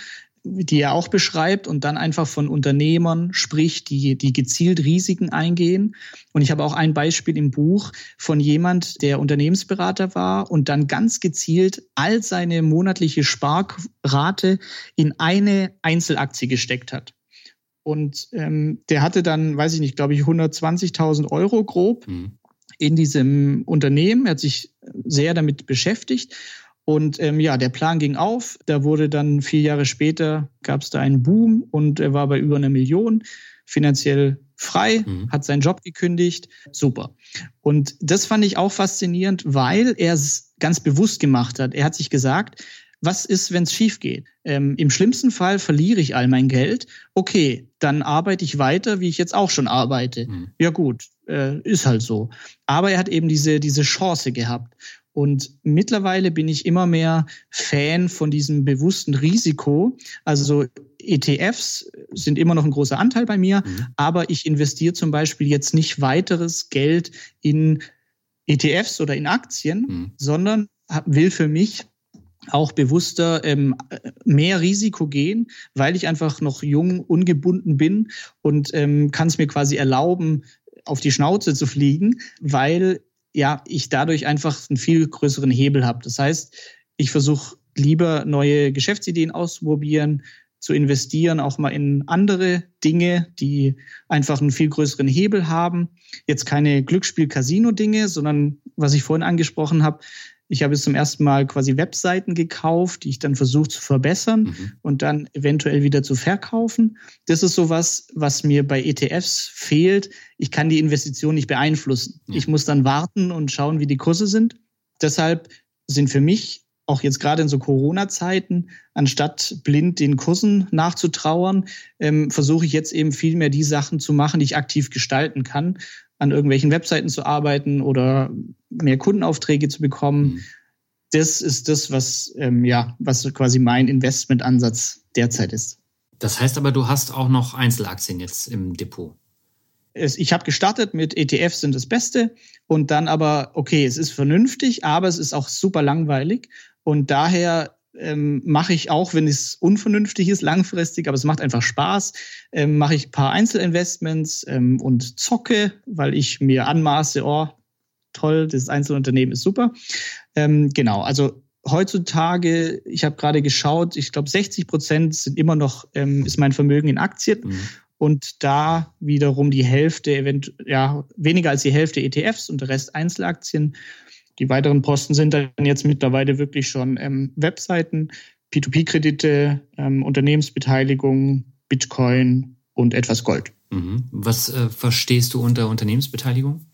die er auch beschreibt und dann einfach von Unternehmern spricht, die, die gezielt Risiken eingehen. Und ich habe auch ein Beispiel im Buch von jemand, der Unternehmensberater war und dann ganz gezielt all seine monatliche Sparrate in eine Einzelaktie gesteckt hat. Und ähm, der hatte dann, weiß ich nicht, glaube ich, 120.000 Euro grob mhm. in diesem Unternehmen. Er hat sich sehr damit beschäftigt und ähm, ja, der Plan ging auf. Da wurde dann vier Jahre später gab es da einen Boom und er war bei über einer Million finanziell frei, mhm. hat seinen Job gekündigt. Super. Und das fand ich auch faszinierend, weil er es ganz bewusst gemacht hat. Er hat sich gesagt, was ist, wenn es schief geht? Ähm, Im schlimmsten Fall verliere ich all mein Geld. Okay, dann arbeite ich weiter, wie ich jetzt auch schon arbeite. Mhm. Ja gut, äh, ist halt so. Aber er hat eben diese, diese Chance gehabt. Und mittlerweile bin ich immer mehr Fan von diesem bewussten Risiko. Also ETFs sind immer noch ein großer Anteil bei mir, mhm. aber ich investiere zum Beispiel jetzt nicht weiteres Geld in ETFs oder in Aktien, mhm. sondern will für mich auch bewusster ähm, mehr Risiko gehen, weil ich einfach noch jung, ungebunden bin und ähm, kann es mir quasi erlauben, auf die Schnauze zu fliegen, weil ja, ich dadurch einfach einen viel größeren Hebel habe. Das heißt, ich versuche lieber neue Geschäftsideen auszuprobieren, zu investieren, auch mal in andere Dinge, die einfach einen viel größeren Hebel haben. Jetzt keine Glücksspiel-Casino-Dinge, sondern was ich vorhin angesprochen habe, ich habe jetzt zum ersten Mal quasi Webseiten gekauft, die ich dann versuche zu verbessern mhm. und dann eventuell wieder zu verkaufen. Das ist sowas, was mir bei ETFs fehlt. Ich kann die Investition nicht beeinflussen. Mhm. Ich muss dann warten und schauen, wie die Kurse sind. Deshalb sind für mich auch jetzt gerade in so Corona-Zeiten, anstatt blind den Kursen nachzutrauern, ähm, versuche ich jetzt eben viel mehr die Sachen zu machen, die ich aktiv gestalten kann an irgendwelchen Webseiten zu arbeiten oder mehr Kundenaufträge zu bekommen. Mhm. Das ist das, was, ähm, ja, was quasi mein Investmentansatz derzeit ist. Das heißt aber, du hast auch noch Einzelaktien jetzt im Depot. ich habe gestartet mit ETFs sind das Beste und dann aber, okay, es ist vernünftig, aber es ist auch super langweilig und daher ähm, mache ich auch, wenn es unvernünftig ist, langfristig, aber es macht einfach Spaß, ähm, mache ich ein paar Einzelinvestments ähm, und zocke, weil ich mir anmaße, oh, toll, das Einzelunternehmen ist super. Ähm, genau, also heutzutage, ich habe gerade geschaut, ich glaube 60 Prozent sind immer noch, ähm, ist mein Vermögen in Aktien. Mhm. Und da wiederum die Hälfte, eventuell, ja, weniger als die Hälfte ETFs und der Rest Einzelaktien. Die weiteren Posten sind dann jetzt mittlerweile wirklich schon ähm, Webseiten, P2P-Kredite, ähm, Unternehmensbeteiligung, Bitcoin und etwas Gold. Mhm. Was äh, verstehst du unter Unternehmensbeteiligung?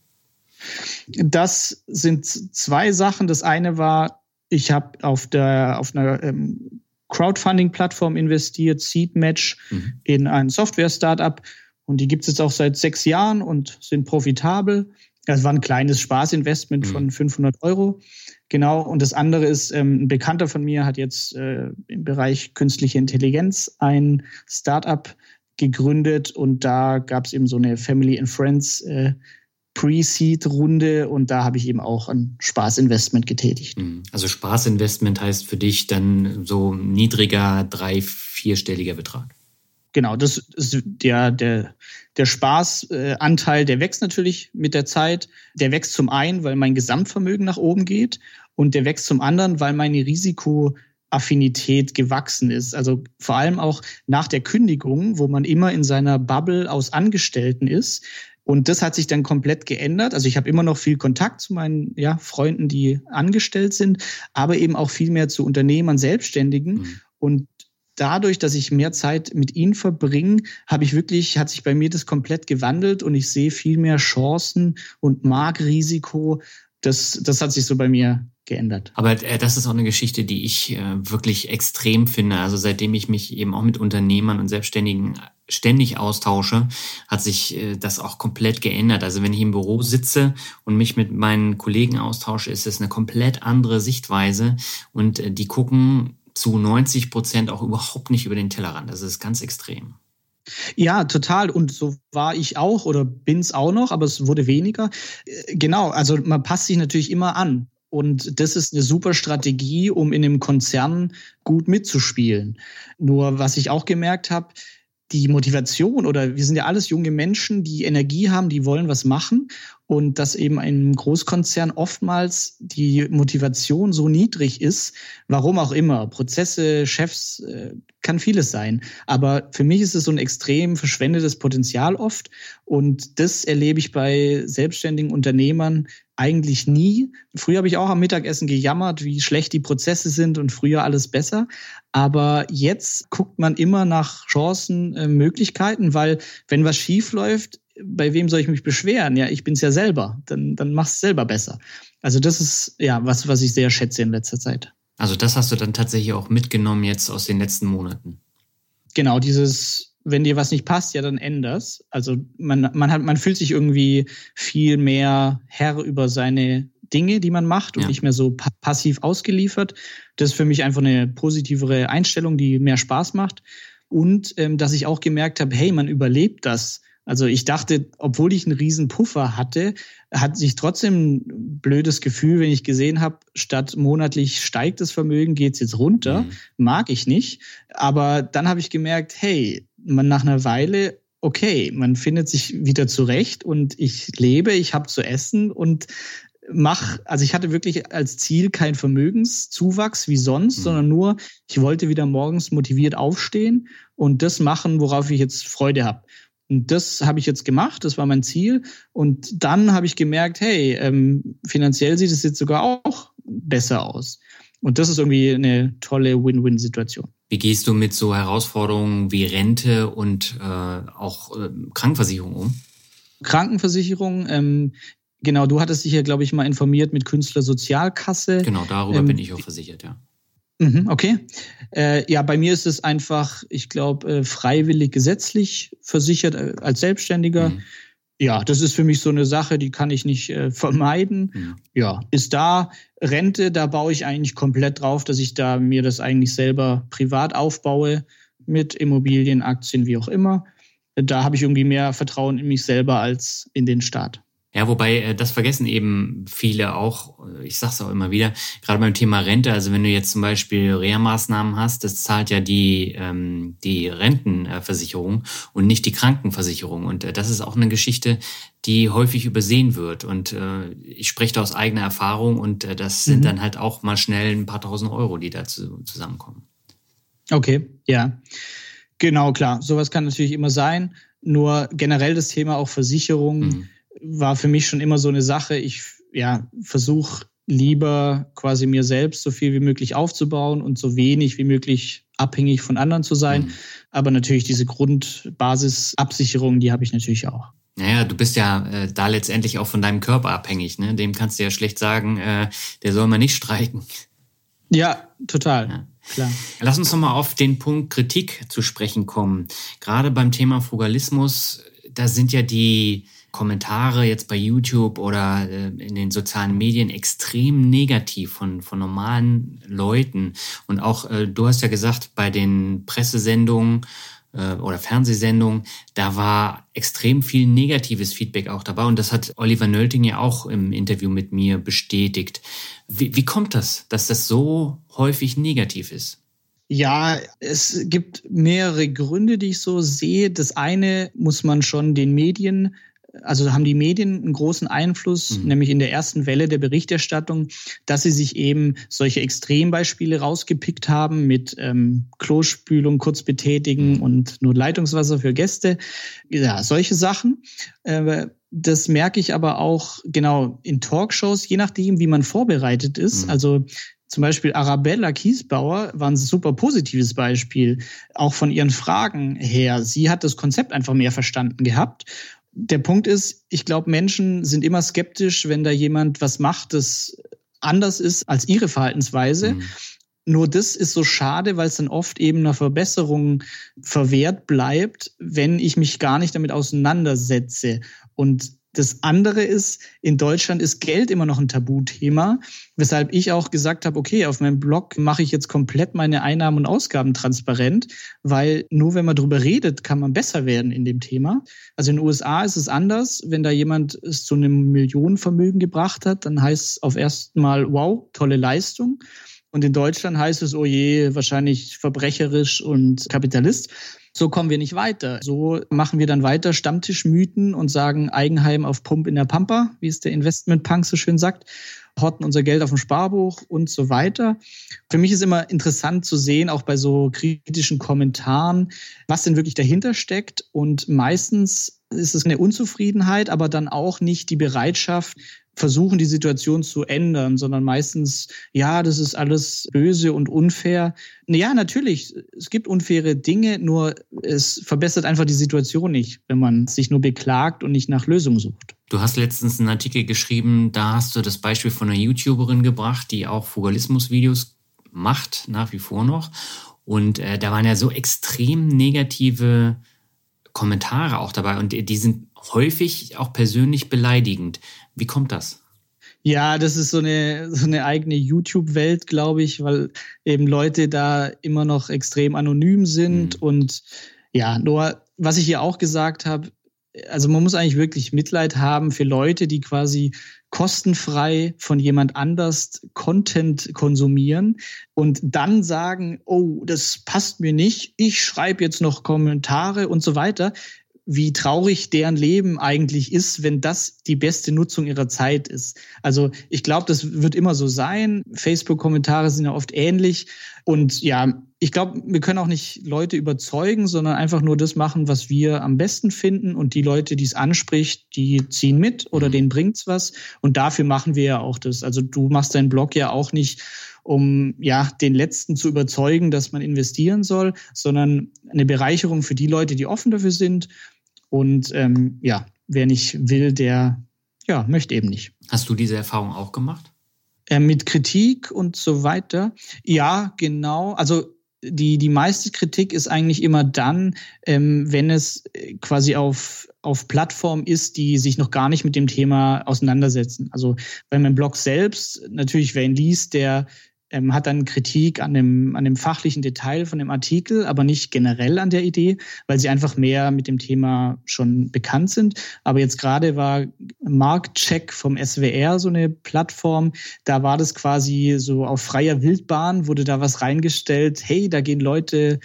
Das sind zwei Sachen. Das eine war, ich habe auf der auf einer ähm, Crowdfunding-Plattform investiert, Seedmatch, mhm. in ein Software-Startup. Und die gibt es jetzt auch seit sechs Jahren und sind profitabel. Das war ein kleines Spaßinvestment mhm. von 500 Euro. Genau. Und das andere ist, ähm, ein Bekannter von mir hat jetzt äh, im Bereich künstliche Intelligenz ein Startup gegründet und da gab es eben so eine Family and Friends äh, Pre-Seed-Runde und da habe ich eben auch ein Spaßinvestment getätigt. Mhm. Also Spaßinvestment heißt für dich dann so niedriger, drei-, vierstelliger Betrag genau, das ist der, der, der Spaßanteil, der wächst natürlich mit der Zeit. Der wächst zum einen, weil mein Gesamtvermögen nach oben geht und der wächst zum anderen, weil meine Risikoaffinität gewachsen ist. Also vor allem auch nach der Kündigung, wo man immer in seiner Bubble aus Angestellten ist. Und das hat sich dann komplett geändert. Also ich habe immer noch viel Kontakt zu meinen ja, Freunden, die angestellt sind, aber eben auch viel mehr zu Unternehmern, Selbstständigen. Mhm. Und dadurch, dass ich mehr Zeit mit ihnen verbringe, habe ich wirklich, hat sich bei mir das komplett gewandelt und ich sehe viel mehr Chancen und mag Risiko. Das, das hat sich so bei mir geändert. Aber äh, das ist auch eine Geschichte, die ich äh, wirklich extrem finde. Also seitdem ich mich eben auch mit Unternehmern und Selbstständigen ständig austausche, hat sich äh, das auch komplett geändert. Also wenn ich im Büro sitze und mich mit meinen Kollegen austausche, ist es eine komplett andere Sichtweise und äh, die gucken zu 90 Prozent auch überhaupt nicht über den Tellerrand. Das ist ganz extrem. Ja, total. Und so war ich auch oder bin es auch noch, aber es wurde weniger. Äh, genau, also man passt sich natürlich immer an. Und das ist eine super Strategie, um in einem Konzern gut mitzuspielen. Nur was ich auch gemerkt habe, die Motivation oder wir sind ja alles junge Menschen, die Energie haben, die wollen was machen und dass eben ein Großkonzern oftmals die Motivation so niedrig ist, warum auch immer, Prozesse, Chefs, äh, kann vieles sein. Aber für mich ist es so ein extrem verschwendetes Potenzial oft und das erlebe ich bei selbstständigen Unternehmern eigentlich nie. Früher habe ich auch am Mittagessen gejammert, wie schlecht die Prozesse sind und früher alles besser. Aber jetzt guckt man immer nach Chancen, äh, Möglichkeiten, weil wenn was schief läuft, bei wem soll ich mich beschweren? Ja, ich bin's ja selber. Dann, dann mach's selber besser. Also das ist ja was, was ich sehr schätze in letzter Zeit. Also das hast du dann tatsächlich auch mitgenommen jetzt aus den letzten Monaten. Genau, dieses, wenn dir was nicht passt, ja, dann änder's. Also man, man hat, man fühlt sich irgendwie viel mehr Herr über seine Dinge, die man macht und ja. nicht mehr so pa passiv ausgeliefert. Das ist für mich einfach eine positivere Einstellung, die mehr Spaß macht. Und ähm, dass ich auch gemerkt habe, hey, man überlebt das also ich dachte, obwohl ich einen riesen Puffer hatte, hat sich trotzdem ein blödes Gefühl, wenn ich gesehen habe, statt monatlich steigt das Vermögen, geht's jetzt runter. Mhm. Mag ich nicht. Aber dann habe ich gemerkt, hey, man nach einer Weile, okay, man findet sich wieder zurecht und ich lebe, ich habe zu essen und mach, also ich hatte wirklich als Ziel kein Vermögenszuwachs wie sonst, mhm. sondern nur, ich wollte wieder morgens motiviert aufstehen und das machen, worauf ich jetzt Freude habe. Und das habe ich jetzt gemacht, das war mein Ziel. Und dann habe ich gemerkt, hey, ähm, finanziell sieht es jetzt sogar auch besser aus. Und das ist irgendwie eine tolle Win-Win-Situation. Wie gehst du mit so Herausforderungen wie Rente und äh, auch äh, Krankenversicherung um? Krankenversicherung, ähm, genau, du hattest dich ja, glaube ich, mal informiert mit Künstlersozialkasse. Genau, darüber ähm, bin ich auch versichert, ja. Mhm, okay. Äh, ja, bei mir ist es einfach, ich glaube, äh, freiwillig gesetzlich versichert äh, als Selbstständiger. Mhm. Ja, das ist für mich so eine Sache, die kann ich nicht äh, vermeiden. Mhm. Ja, ist da Rente, da baue ich eigentlich komplett drauf, dass ich da mir das eigentlich selber privat aufbaue mit Immobilien, Aktien, wie auch immer. Da habe ich irgendwie mehr Vertrauen in mich selber als in den Staat. Ja, wobei äh, das vergessen eben viele auch, äh, ich sag's auch immer wieder, gerade beim Thema Rente, also wenn du jetzt zum Beispiel Reha-Maßnahmen hast, das zahlt ja die, ähm, die Rentenversicherung und nicht die Krankenversicherung. Und äh, das ist auch eine Geschichte, die häufig übersehen wird. Und äh, ich spreche da aus eigener Erfahrung und äh, das mhm. sind dann halt auch mal schnell ein paar tausend Euro, die dazu zusammenkommen. Okay, ja. Genau, klar. Sowas kann natürlich immer sein. Nur generell das Thema auch Versicherung. Mhm war für mich schon immer so eine Sache. Ich ja, versuche lieber quasi mir selbst so viel wie möglich aufzubauen und so wenig wie möglich abhängig von anderen zu sein. Mhm. Aber natürlich diese Grundbasisabsicherung, die habe ich natürlich auch. Naja, du bist ja äh, da letztendlich auch von deinem Körper abhängig. Ne? Dem kannst du ja schlecht sagen, äh, der soll mal nicht streiken. Ja, total. Ja. Klar. Lass uns nochmal auf den Punkt Kritik zu sprechen kommen. Gerade beim Thema Frugalismus, da sind ja die, Kommentare jetzt bei YouTube oder äh, in den sozialen Medien extrem negativ von, von normalen Leuten. Und auch, äh, du hast ja gesagt, bei den Pressesendungen äh, oder Fernsehsendungen, da war extrem viel negatives Feedback auch dabei. Und das hat Oliver Nölting ja auch im Interview mit mir bestätigt. Wie, wie kommt das, dass das so häufig negativ ist? Ja, es gibt mehrere Gründe, die ich so sehe. Das eine muss man schon den Medien also haben die Medien einen großen Einfluss, mhm. nämlich in der ersten Welle der Berichterstattung, dass sie sich eben solche Extrembeispiele rausgepickt haben mit ähm, Klospülung kurz betätigen mhm. und nur Leitungswasser für Gäste. Ja, solche Sachen. Äh, das merke ich aber auch genau in Talkshows, je nachdem, wie man vorbereitet ist. Mhm. Also zum Beispiel Arabella Kiesbauer war ein super positives Beispiel, auch von ihren Fragen her. Sie hat das Konzept einfach mehr verstanden gehabt der Punkt ist, ich glaube, Menschen sind immer skeptisch, wenn da jemand was macht, das anders ist als ihre Verhaltensweise. Mhm. Nur das ist so schade, weil es dann oft eben einer Verbesserung verwehrt bleibt, wenn ich mich gar nicht damit auseinandersetze. Und das andere ist, in Deutschland ist Geld immer noch ein Tabuthema, weshalb ich auch gesagt habe, okay, auf meinem Blog mache ich jetzt komplett meine Einnahmen und Ausgaben transparent, weil nur wenn man drüber redet, kann man besser werden in dem Thema. Also in den USA ist es anders. Wenn da jemand es zu einem Millionenvermögen gebracht hat, dann heißt es auf erstmal, wow, tolle Leistung. Und in Deutschland heißt es, oh je, wahrscheinlich verbrecherisch und Kapitalist. So kommen wir nicht weiter. So machen wir dann weiter Stammtischmythen und sagen Eigenheim auf Pump in der Pampa, wie es der Investmentpunk so schön sagt, horten unser Geld auf dem Sparbuch und so weiter. Für mich ist immer interessant zu sehen, auch bei so kritischen Kommentaren, was denn wirklich dahinter steckt. Und meistens ist es eine Unzufriedenheit, aber dann auch nicht die Bereitschaft, versuchen, die Situation zu ändern, sondern meistens, ja, das ist alles böse und unfair. Ja, natürlich, es gibt unfaire Dinge, nur es verbessert einfach die Situation nicht, wenn man sich nur beklagt und nicht nach Lösungen sucht. Du hast letztens einen Artikel geschrieben, da hast du das Beispiel von einer YouTuberin gebracht, die auch Fugalismus-Videos macht, nach wie vor noch. Und äh, da waren ja so extrem negative Kommentare auch dabei und die sind häufig auch persönlich beleidigend. Wie kommt das? Ja, das ist so eine, so eine eigene YouTube-Welt, glaube ich, weil eben Leute da immer noch extrem anonym sind. Mhm. Und ja, nur was ich hier auch gesagt habe, also man muss eigentlich wirklich Mitleid haben für Leute, die quasi kostenfrei von jemand anders Content konsumieren und dann sagen, oh, das passt mir nicht, ich schreibe jetzt noch Kommentare und so weiter wie traurig deren Leben eigentlich ist, wenn das die beste Nutzung ihrer Zeit ist. Also ich glaube, das wird immer so sein. Facebook-Kommentare sind ja oft ähnlich. Und ja, ich glaube, wir können auch nicht Leute überzeugen, sondern einfach nur das machen, was wir am besten finden. Und die Leute, die es anspricht, die ziehen mit oder mhm. denen bringt's was. Und dafür machen wir ja auch das. Also du machst deinen Blog ja auch nicht um ja den letzten zu überzeugen, dass man investieren soll, sondern eine Bereicherung für die Leute, die offen dafür sind und ähm, ja, wer nicht will, der ja, möchte eben nicht. Hast du diese Erfahrung auch gemacht? Äh, mit Kritik und so weiter. Ja, genau. Also die, die meiste Kritik ist eigentlich immer dann, ähm, wenn es äh, quasi auf, auf Plattformen ist, die sich noch gar nicht mit dem Thema auseinandersetzen. Also bei meinem Blog selbst, natürlich, wer ihn liest, der ähm, hat dann Kritik an dem, an dem fachlichen Detail von dem Artikel, aber nicht generell an der Idee, weil sie einfach mehr mit dem Thema schon bekannt sind. Aber jetzt gerade war Marktcheck vom SWR so eine Plattform, da war das quasi so auf freier Wildbahn, wurde da was reingestellt, hey, da gehen Leute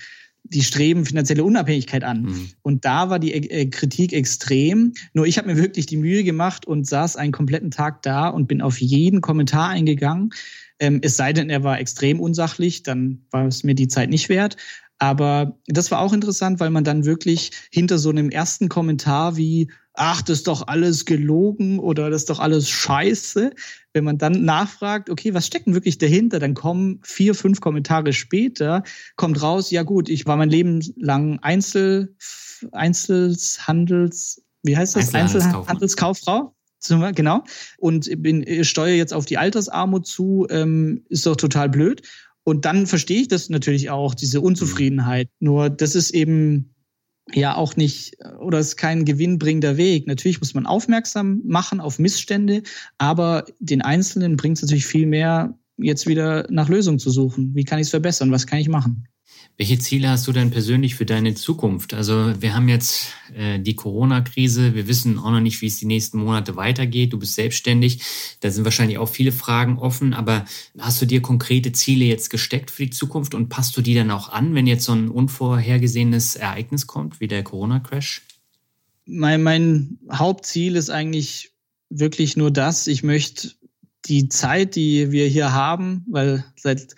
die streben finanzielle Unabhängigkeit an. Mhm. Und da war die äh, Kritik extrem. Nur ich habe mir wirklich die Mühe gemacht und saß einen kompletten Tag da und bin auf jeden Kommentar eingegangen. Ähm, es sei denn, er war extrem unsachlich, dann war es mir die Zeit nicht wert. Aber das war auch interessant, weil man dann wirklich hinter so einem ersten Kommentar wie, ach, das ist doch alles gelogen oder das ist doch alles scheiße, wenn man dann nachfragt, okay, was steckt denn wirklich dahinter, dann kommen vier, fünf Kommentare später, kommt raus, ja gut, ich war mein Leben lang Einzel, Einzelhandels, wie heißt das? Einzelhandelskauffrau genau. Und bin, steuere jetzt auf die Altersarmut zu, ähm, ist doch total blöd. Und dann verstehe ich das natürlich auch, diese Unzufriedenheit. Nur das ist eben ja auch nicht oder ist kein gewinnbringender Weg. Natürlich muss man aufmerksam machen auf Missstände, aber den Einzelnen bringt es natürlich viel mehr, jetzt wieder nach Lösungen zu suchen. Wie kann ich es verbessern? Was kann ich machen? Welche Ziele hast du denn persönlich für deine Zukunft? Also wir haben jetzt äh, die Corona-Krise, wir wissen auch noch nicht, wie es die nächsten Monate weitergeht. Du bist selbstständig, da sind wahrscheinlich auch viele Fragen offen, aber hast du dir konkrete Ziele jetzt gesteckt für die Zukunft und passt du die dann auch an, wenn jetzt so ein unvorhergesehenes Ereignis kommt, wie der Corona-Crash? Mein, mein Hauptziel ist eigentlich wirklich nur das, ich möchte die Zeit, die wir hier haben, weil seit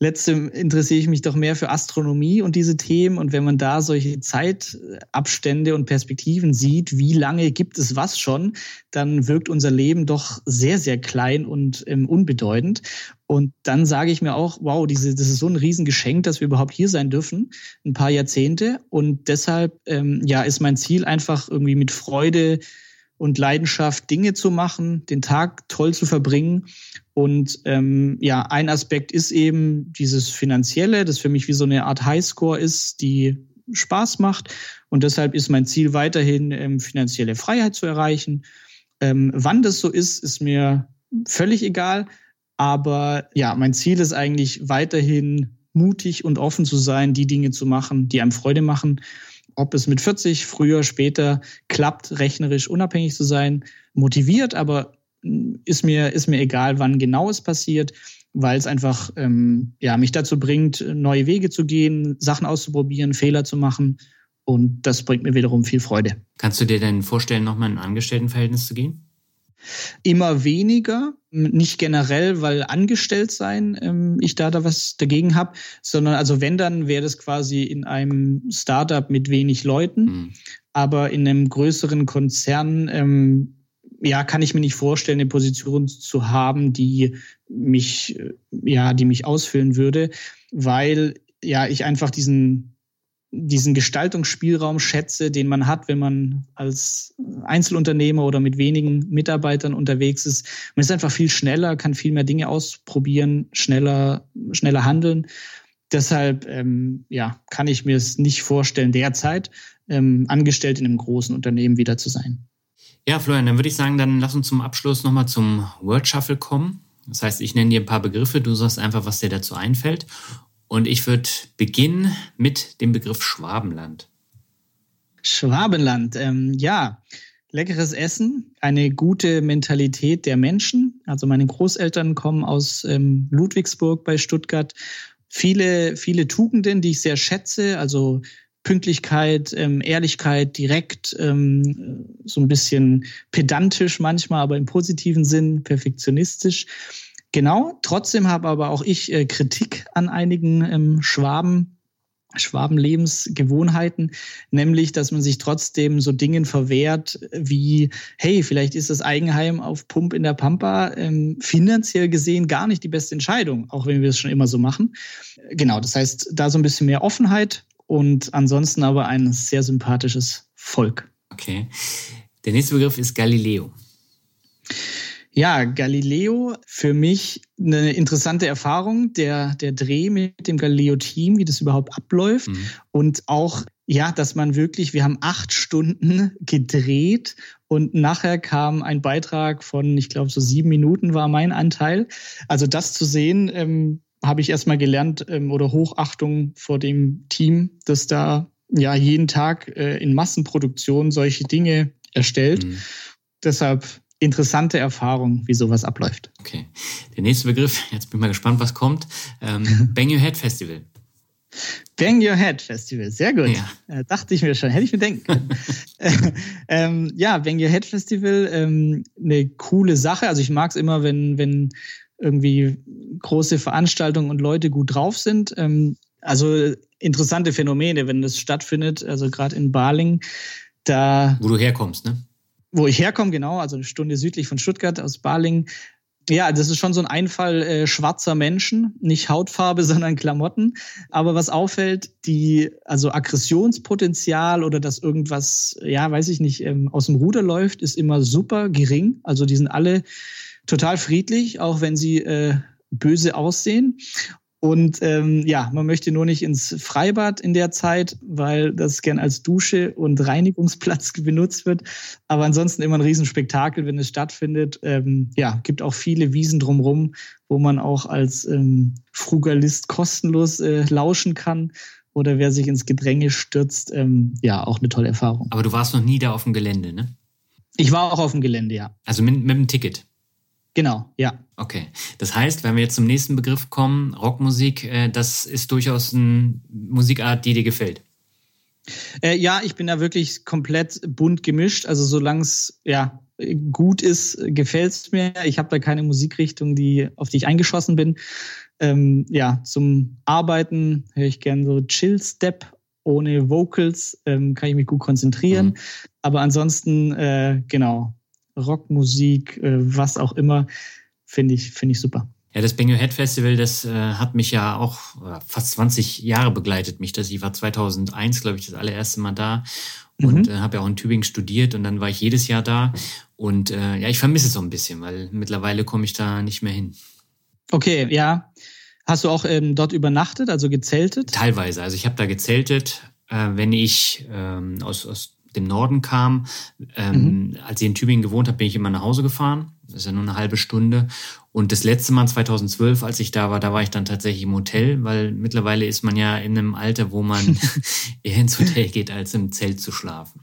letztem interessiere ich mich doch mehr für Astronomie und diese Themen. Und wenn man da solche Zeitabstände und Perspektiven sieht, wie lange gibt es was schon, dann wirkt unser Leben doch sehr, sehr klein und ähm, unbedeutend. Und dann sage ich mir auch, wow, diese, das ist so ein Riesengeschenk, dass wir überhaupt hier sein dürfen, ein paar Jahrzehnte. Und deshalb, ähm, ja, ist mein Ziel einfach irgendwie mit Freude und Leidenschaft Dinge zu machen, den Tag toll zu verbringen und ähm, ja, ein Aspekt ist eben dieses Finanzielle, das für mich wie so eine Art Highscore ist, die Spaß macht. Und deshalb ist mein Ziel weiterhin, ähm, finanzielle Freiheit zu erreichen. Ähm, wann das so ist, ist mir völlig egal. Aber ja, mein Ziel ist eigentlich weiterhin mutig und offen zu sein, die Dinge zu machen, die einem Freude machen. Ob es mit 40, früher, später klappt, rechnerisch unabhängig zu sein, motiviert, aber hm, ist mir, ist mir egal, wann genau es passiert, weil es einfach ähm, ja, mich dazu bringt, neue Wege zu gehen, Sachen auszuprobieren, Fehler zu machen. Und das bringt mir wiederum viel Freude. Kannst du dir denn vorstellen, nochmal in ein Angestelltenverhältnis zu gehen? Immer weniger, nicht generell, weil angestellt sein ähm, ich da da was dagegen habe, sondern also wenn dann wäre das quasi in einem Startup mit wenig Leuten, mhm. aber in einem größeren Konzern ähm, ja kann ich mir nicht vorstellen, eine Position zu haben, die mich äh, ja die mich ausfüllen würde, weil ja ich einfach diesen diesen Gestaltungsspielraum schätze, den man hat, wenn man als Einzelunternehmer oder mit wenigen Mitarbeitern unterwegs ist. Man ist einfach viel schneller, kann viel mehr Dinge ausprobieren, schneller, schneller handeln. Deshalb ähm, ja, kann ich mir es nicht vorstellen, derzeit ähm, angestellt in einem großen Unternehmen wieder zu sein. Ja, Florian, dann würde ich sagen, dann lass uns zum Abschluss nochmal zum Word Shuffle kommen. Das heißt, ich nenne dir ein paar Begriffe, du sagst einfach, was dir dazu einfällt. Und ich würde beginnen mit dem Begriff Schwabenland. Schwabenland, ähm, ja, leckeres Essen, eine gute Mentalität der Menschen. Also meine Großeltern kommen aus ähm, Ludwigsburg bei Stuttgart. Viele, viele Tugenden, die ich sehr schätze, also Pünktlichkeit, ähm, Ehrlichkeit, direkt, ähm, so ein bisschen pedantisch manchmal, aber im positiven Sinn, perfektionistisch. Genau, trotzdem habe aber auch ich äh, Kritik an einigen ähm, Schwaben. Schwabenlebensgewohnheiten, nämlich, dass man sich trotzdem so Dingen verwehrt wie, hey, vielleicht ist das Eigenheim auf Pump in der Pampa ähm, finanziell gesehen gar nicht die beste Entscheidung, auch wenn wir es schon immer so machen. Genau, das heißt, da so ein bisschen mehr Offenheit und ansonsten aber ein sehr sympathisches Volk. Okay. Der nächste Begriff ist Galileo. Ja, Galileo für mich eine interessante Erfahrung, der, der Dreh mit dem Galileo-Team, wie das überhaupt abläuft. Mhm. Und auch, ja, dass man wirklich, wir haben acht Stunden gedreht und nachher kam ein Beitrag von, ich glaube, so sieben Minuten war mein Anteil. Also das zu sehen, ähm, habe ich erstmal gelernt ähm, oder Hochachtung vor dem Team, das da ja jeden Tag äh, in Massenproduktion solche Dinge erstellt. Mhm. Deshalb interessante Erfahrung, wie sowas abläuft. Okay. Der nächste Begriff, jetzt bin ich mal gespannt, was kommt. Ähm, Bang Your Head Festival. Bang Your Head Festival, sehr gut. Ja. Äh, dachte ich mir schon, hätte ich mir denken können. ähm, ja, Bang Your Head Festival, ähm, eine coole Sache. Also ich mag es immer, wenn, wenn irgendwie große Veranstaltungen und Leute gut drauf sind. Ähm, also interessante Phänomene, wenn das stattfindet, also gerade in Baling. Da, Wo du herkommst, ne? Wo ich herkomme, genau, also eine Stunde südlich von Stuttgart aus Balingen. Ja, das ist schon so ein Einfall äh, schwarzer Menschen, nicht Hautfarbe, sondern Klamotten. Aber was auffällt, die, also Aggressionspotenzial oder dass irgendwas, ja, weiß ich nicht, ähm, aus dem Ruder läuft, ist immer super gering. Also die sind alle total friedlich, auch wenn sie äh, böse aussehen. Und ähm, ja, man möchte nur nicht ins Freibad in der Zeit, weil das gern als Dusche und Reinigungsplatz benutzt wird. Aber ansonsten immer ein Riesenspektakel, wenn es stattfindet. Ähm, ja, gibt auch viele Wiesen drumherum, wo man auch als ähm, Frugalist kostenlos äh, lauschen kann. Oder wer sich ins Gedränge stürzt, ähm, ja, auch eine tolle Erfahrung. Aber du warst noch nie da auf dem Gelände, ne? Ich war auch auf dem Gelände, ja. Also mit, mit dem Ticket? Genau, ja. Okay. Das heißt, wenn wir jetzt zum nächsten Begriff kommen, Rockmusik, äh, das ist durchaus eine Musikart, die dir gefällt. Äh, ja, ich bin da wirklich komplett bunt gemischt. Also solange es ja gut ist, gefällt es mir. Ich habe da keine Musikrichtung, die, auf die ich eingeschossen bin. Ähm, ja, zum Arbeiten höre ich gern so Chill Step ohne Vocals, ähm, kann ich mich gut konzentrieren. Mhm. Aber ansonsten, äh, genau, Rockmusik, äh, was auch immer, finde ich, finde ich super. Ja, das Bang Your Head Festival, das äh, hat mich ja auch äh, fast 20 Jahre begleitet mich. Das, ich war 2001, glaube ich, das allererste Mal da und mhm. äh, habe ja auch in Tübingen studiert und dann war ich jedes Jahr da. Und äh, ja, ich vermisse es so ein bisschen, weil mittlerweile komme ich da nicht mehr hin. Okay, ja. Hast du auch ähm, dort übernachtet, also gezeltet? Teilweise. Also ich habe da gezeltet äh, wenn ich ähm, aus, aus dem Norden kam. Ähm, mhm. Als ich in Tübingen gewohnt habe, bin ich immer nach Hause gefahren. Das ist ja nur eine halbe Stunde. Und das letzte Mal 2012, als ich da war, da war ich dann tatsächlich im Hotel, weil mittlerweile ist man ja in einem Alter, wo man eher ins Hotel geht, als im Zelt zu schlafen.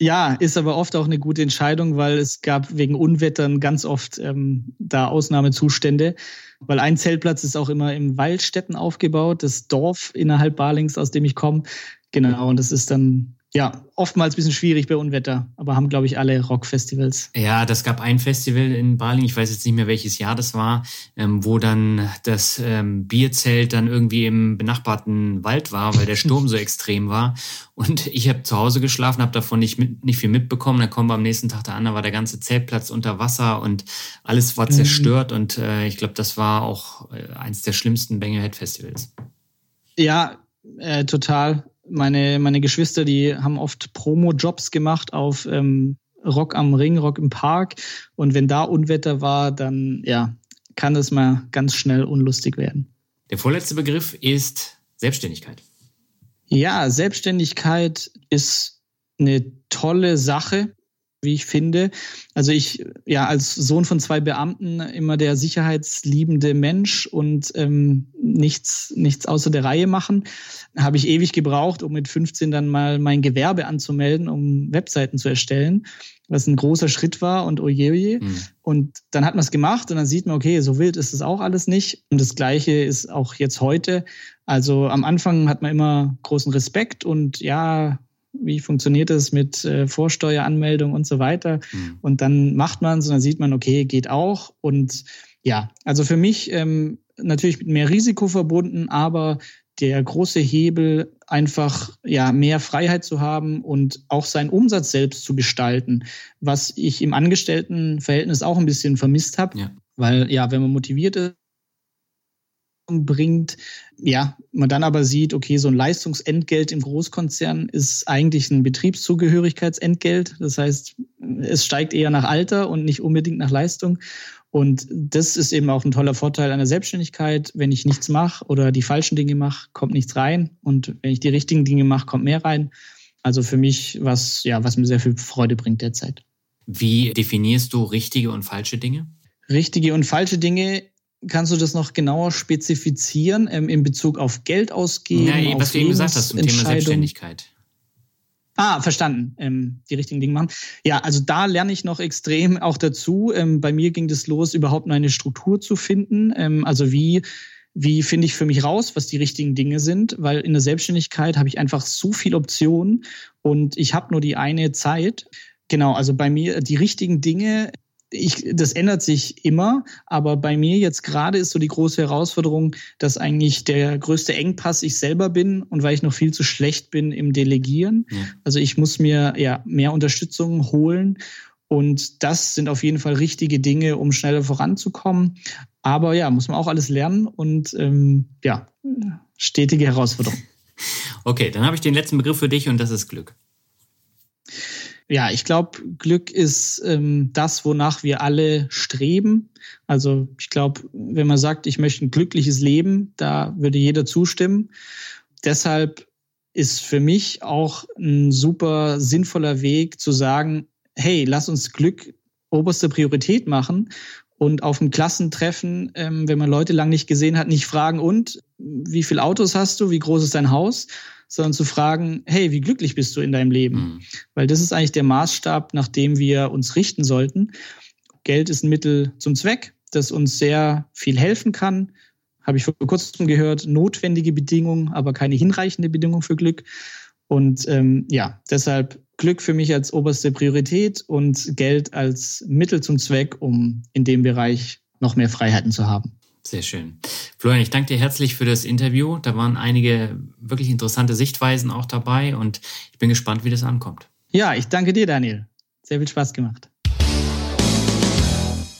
Ja, ist aber oft auch eine gute Entscheidung, weil es gab wegen Unwettern ganz oft ähm, da Ausnahmezustände. Weil ein Zeltplatz ist auch immer im Waldstätten aufgebaut, das Dorf innerhalb Balings, aus dem ich komme. Genau, und das ist dann ja, oftmals ein bisschen schwierig bei Unwetter, aber haben, glaube ich, alle Rockfestivals. Ja, das gab ein Festival in Baling, ich weiß jetzt nicht mehr, welches Jahr das war, ähm, wo dann das ähm, Bierzelt dann irgendwie im benachbarten Wald war, weil der Sturm so extrem war. Und ich habe zu Hause geschlafen, habe davon nicht, mit, nicht viel mitbekommen. Dann kommen wir am nächsten Tag da an, da war der ganze Zeltplatz unter Wasser und alles war mhm. zerstört. Mhm. Und äh, ich glaube, das war auch äh, eins der schlimmsten Banger Head Festivals. Ja, äh, total meine, meine Geschwister, die haben oft Promo-Jobs gemacht auf ähm, Rock am Ring, Rock im Park. Und wenn da Unwetter war, dann ja, kann das mal ganz schnell unlustig werden. Der vorletzte Begriff ist Selbstständigkeit. Ja, Selbstständigkeit ist eine tolle Sache wie ich finde. Also ich, ja, als Sohn von zwei Beamten immer der sicherheitsliebende Mensch und ähm, nichts, nichts außer der Reihe machen, habe ich ewig gebraucht, um mit 15 dann mal mein Gewerbe anzumelden, um Webseiten zu erstellen, was ein großer Schritt war und oje, oje. Mhm. Und dann hat man es gemacht und dann sieht man, okay, so wild ist es auch alles nicht. Und das Gleiche ist auch jetzt heute. Also am Anfang hat man immer großen Respekt und ja, wie funktioniert das mit äh, Vorsteueranmeldung und so weiter. Mhm. Und dann macht man es und dann sieht man, okay, geht auch. Und ja, also für mich ähm, natürlich mit mehr Risiko verbunden, aber der große Hebel, einfach ja mehr Freiheit zu haben und auch seinen Umsatz selbst zu gestalten, was ich im Angestelltenverhältnis auch ein bisschen vermisst habe. Ja. Weil ja, wenn man motiviert ist, bringt, ja, man dann aber sieht, okay, so ein Leistungsentgelt im Großkonzern ist eigentlich ein Betriebszugehörigkeitsentgelt. Das heißt, es steigt eher nach Alter und nicht unbedingt nach Leistung. Und das ist eben auch ein toller Vorteil einer Selbstständigkeit. Wenn ich nichts mache oder die falschen Dinge mache, kommt nichts rein. Und wenn ich die richtigen Dinge mache, kommt mehr rein. Also für mich was, ja, was mir sehr viel Freude bringt derzeit. Wie definierst du richtige und falsche Dinge? Richtige und falsche Dinge Kannst du das noch genauer spezifizieren ähm, in Bezug auf Geld ausgeben? Nein, was du eben gesagt hast zum Thema Selbstständigkeit. Ah, verstanden. Ähm, die richtigen Dinge machen. Ja, also da lerne ich noch extrem auch dazu. Ähm, bei mir ging das los, überhaupt eine Struktur zu finden. Ähm, also wie, wie finde ich für mich raus, was die richtigen Dinge sind? Weil in der Selbstständigkeit habe ich einfach so viele Optionen und ich habe nur die eine Zeit. Genau, also bei mir die richtigen Dinge ich, das ändert sich immer, aber bei mir jetzt gerade ist so die große Herausforderung, dass eigentlich der größte Engpass ich selber bin und weil ich noch viel zu schlecht bin im Delegieren. Ja. Also ich muss mir ja mehr Unterstützung holen und das sind auf jeden Fall richtige Dinge, um schneller voranzukommen. Aber ja, muss man auch alles lernen und ähm, ja, stetige Herausforderung. Okay, dann habe ich den letzten Begriff für dich und das ist Glück. Ja, ich glaube, Glück ist ähm, das, wonach wir alle streben. Also ich glaube, wenn man sagt, ich möchte ein glückliches Leben, da würde jeder zustimmen. Deshalb ist für mich auch ein super sinnvoller Weg zu sagen, hey, lass uns Glück oberste Priorität machen und auf dem Klassentreffen, ähm, wenn man Leute lang nicht gesehen hat, nicht fragen, und wie viele Autos hast du, wie groß ist dein Haus, sondern zu fragen, hey, wie glücklich bist du in deinem Leben? Mhm. Weil das ist eigentlich der Maßstab, nach dem wir uns richten sollten. Geld ist ein Mittel zum Zweck, das uns sehr viel helfen kann. Habe ich vor kurzem gehört, notwendige Bedingung, aber keine hinreichende Bedingung für Glück. Und ähm, ja, deshalb Glück für mich als oberste Priorität und Geld als Mittel zum Zweck, um in dem Bereich noch mehr Freiheiten zu haben. Sehr schön. Florian, ich danke dir herzlich für das Interview. Da waren einige wirklich interessante Sichtweisen auch dabei und ich bin gespannt, wie das ankommt. Ja, ich danke dir, Daniel. Sehr viel Spaß gemacht.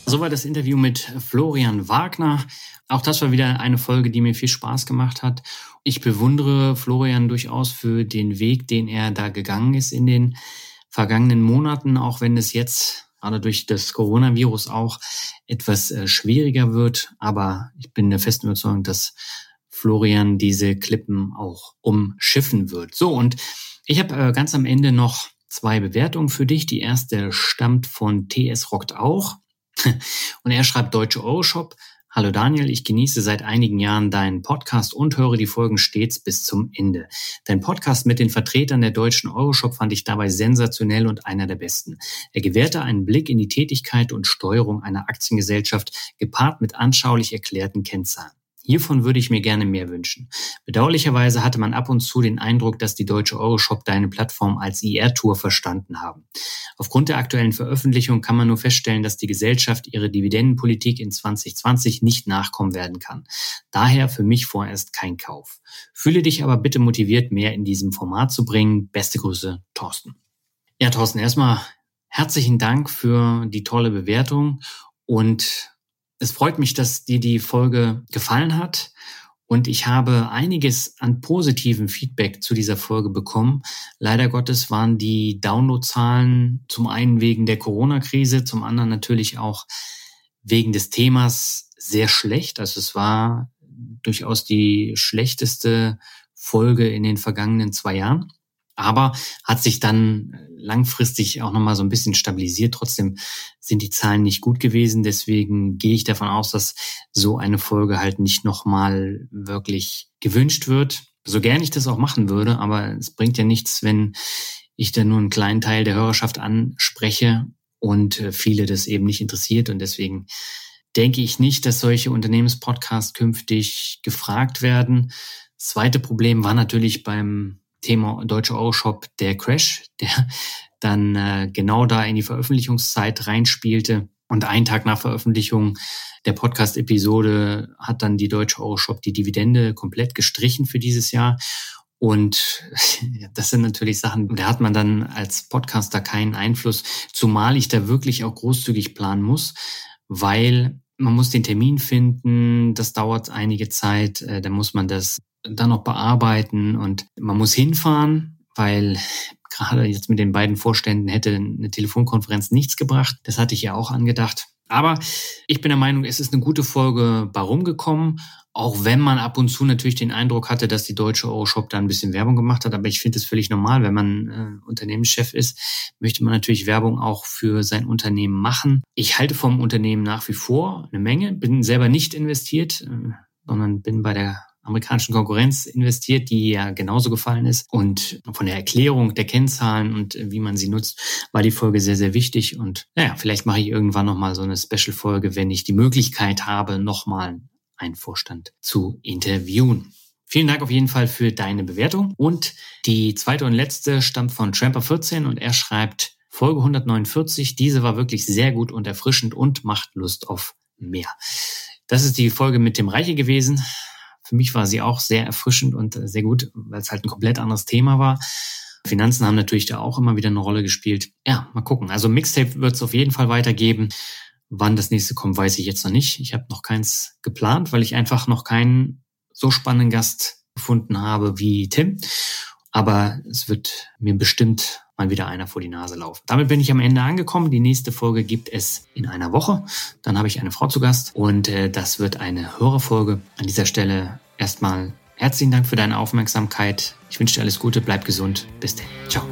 Soweit das Interview mit Florian Wagner. Auch das war wieder eine Folge, die mir viel Spaß gemacht hat. Ich bewundere Florian durchaus für den Weg, den er da gegangen ist in den vergangenen Monaten, auch wenn es jetzt gerade durch das Coronavirus auch etwas äh, schwieriger wird. Aber ich bin der festen Überzeugung, dass Florian diese Klippen auch umschiffen wird. So, und ich habe äh, ganz am Ende noch zwei Bewertungen für dich. Die erste stammt von TS Rockt auch. Und er schreibt Deutsche Euroshop. Hallo Daniel, ich genieße seit einigen Jahren deinen Podcast und höre die Folgen stets bis zum Ende. Dein Podcast mit den Vertretern der deutschen Euroshop fand ich dabei sensationell und einer der besten. Er gewährte einen Blick in die Tätigkeit und Steuerung einer Aktiengesellschaft gepaart mit anschaulich erklärten Kennzahlen. Hiervon würde ich mir gerne mehr wünschen. Bedauerlicherweise hatte man ab und zu den Eindruck, dass die deutsche Euroshop deine Plattform als IR-Tour verstanden haben. Aufgrund der aktuellen Veröffentlichung kann man nur feststellen, dass die Gesellschaft ihre Dividendenpolitik in 2020 nicht nachkommen werden kann. Daher für mich vorerst kein Kauf. Fühle dich aber bitte motiviert, mehr in diesem Format zu bringen. Beste Grüße, Thorsten. Ja, Thorsten, erstmal herzlichen Dank für die tolle Bewertung und es freut mich, dass dir die Folge gefallen hat. Und ich habe einiges an positiven Feedback zu dieser Folge bekommen. Leider Gottes waren die Downloadzahlen zum einen wegen der Corona-Krise, zum anderen natürlich auch wegen des Themas sehr schlecht. Also es war durchaus die schlechteste Folge in den vergangenen zwei Jahren aber hat sich dann langfristig auch nochmal so ein bisschen stabilisiert. Trotzdem sind die Zahlen nicht gut gewesen. Deswegen gehe ich davon aus, dass so eine Folge halt nicht nochmal wirklich gewünscht wird. So gern ich das auch machen würde, aber es bringt ja nichts, wenn ich da nur einen kleinen Teil der Hörerschaft anspreche und äh, viele das eben nicht interessiert. Und deswegen denke ich nicht, dass solche Unternehmenspodcasts künftig gefragt werden. Das zweite Problem war natürlich beim Thema Deutsche Euroshop der Crash, der dann äh, genau da in die Veröffentlichungszeit reinspielte. Und einen Tag nach Veröffentlichung der Podcast-Episode hat dann die Deutsche Euroshop die Dividende komplett gestrichen für dieses Jahr. Und das sind natürlich Sachen, da hat man dann als Podcaster keinen Einfluss, zumal ich da wirklich auch großzügig planen muss, weil man muss den Termin finden, das dauert einige Zeit, äh, dann muss man das dann noch bearbeiten und man muss hinfahren, weil gerade jetzt mit den beiden Vorständen hätte eine Telefonkonferenz nichts gebracht. Das hatte ich ja auch angedacht. Aber ich bin der Meinung, es ist eine gute Folge bei rumgekommen, auch wenn man ab und zu natürlich den Eindruck hatte, dass die deutsche Euroshop da ein bisschen Werbung gemacht hat. Aber ich finde es völlig normal, wenn man äh, Unternehmenschef ist, möchte man natürlich Werbung auch für sein Unternehmen machen. Ich halte vom Unternehmen nach wie vor eine Menge, bin selber nicht investiert, äh, sondern bin bei der amerikanischen Konkurrenz investiert, die ja genauso gefallen ist. Und von der Erklärung der Kennzahlen und wie man sie nutzt, war die Folge sehr, sehr wichtig. Und naja, vielleicht mache ich irgendwann nochmal so eine Special-Folge, wenn ich die Möglichkeit habe, nochmal einen Vorstand zu interviewen. Vielen Dank auf jeden Fall für deine Bewertung. Und die zweite und letzte stammt von Tramper14 und er schreibt Folge 149. Diese war wirklich sehr gut und erfrischend und macht Lust auf mehr. Das ist die Folge mit dem Reiche gewesen. Für mich war sie auch sehr erfrischend und sehr gut, weil es halt ein komplett anderes Thema war. Finanzen haben natürlich da auch immer wieder eine Rolle gespielt. Ja, mal gucken. Also Mixtape wird es auf jeden Fall weitergeben. Wann das nächste kommt, weiß ich jetzt noch nicht. Ich habe noch keins geplant, weil ich einfach noch keinen so spannenden Gast gefunden habe wie Tim. Aber es wird mir bestimmt mal wieder einer vor die Nase laufen. Damit bin ich am Ende angekommen. Die nächste Folge gibt es in einer Woche. Dann habe ich eine Frau zu Gast und äh, das wird eine Hörerfolge. An dieser Stelle erstmal herzlichen Dank für deine Aufmerksamkeit. Ich wünsche dir alles Gute, bleib gesund. Bis dann. Ciao.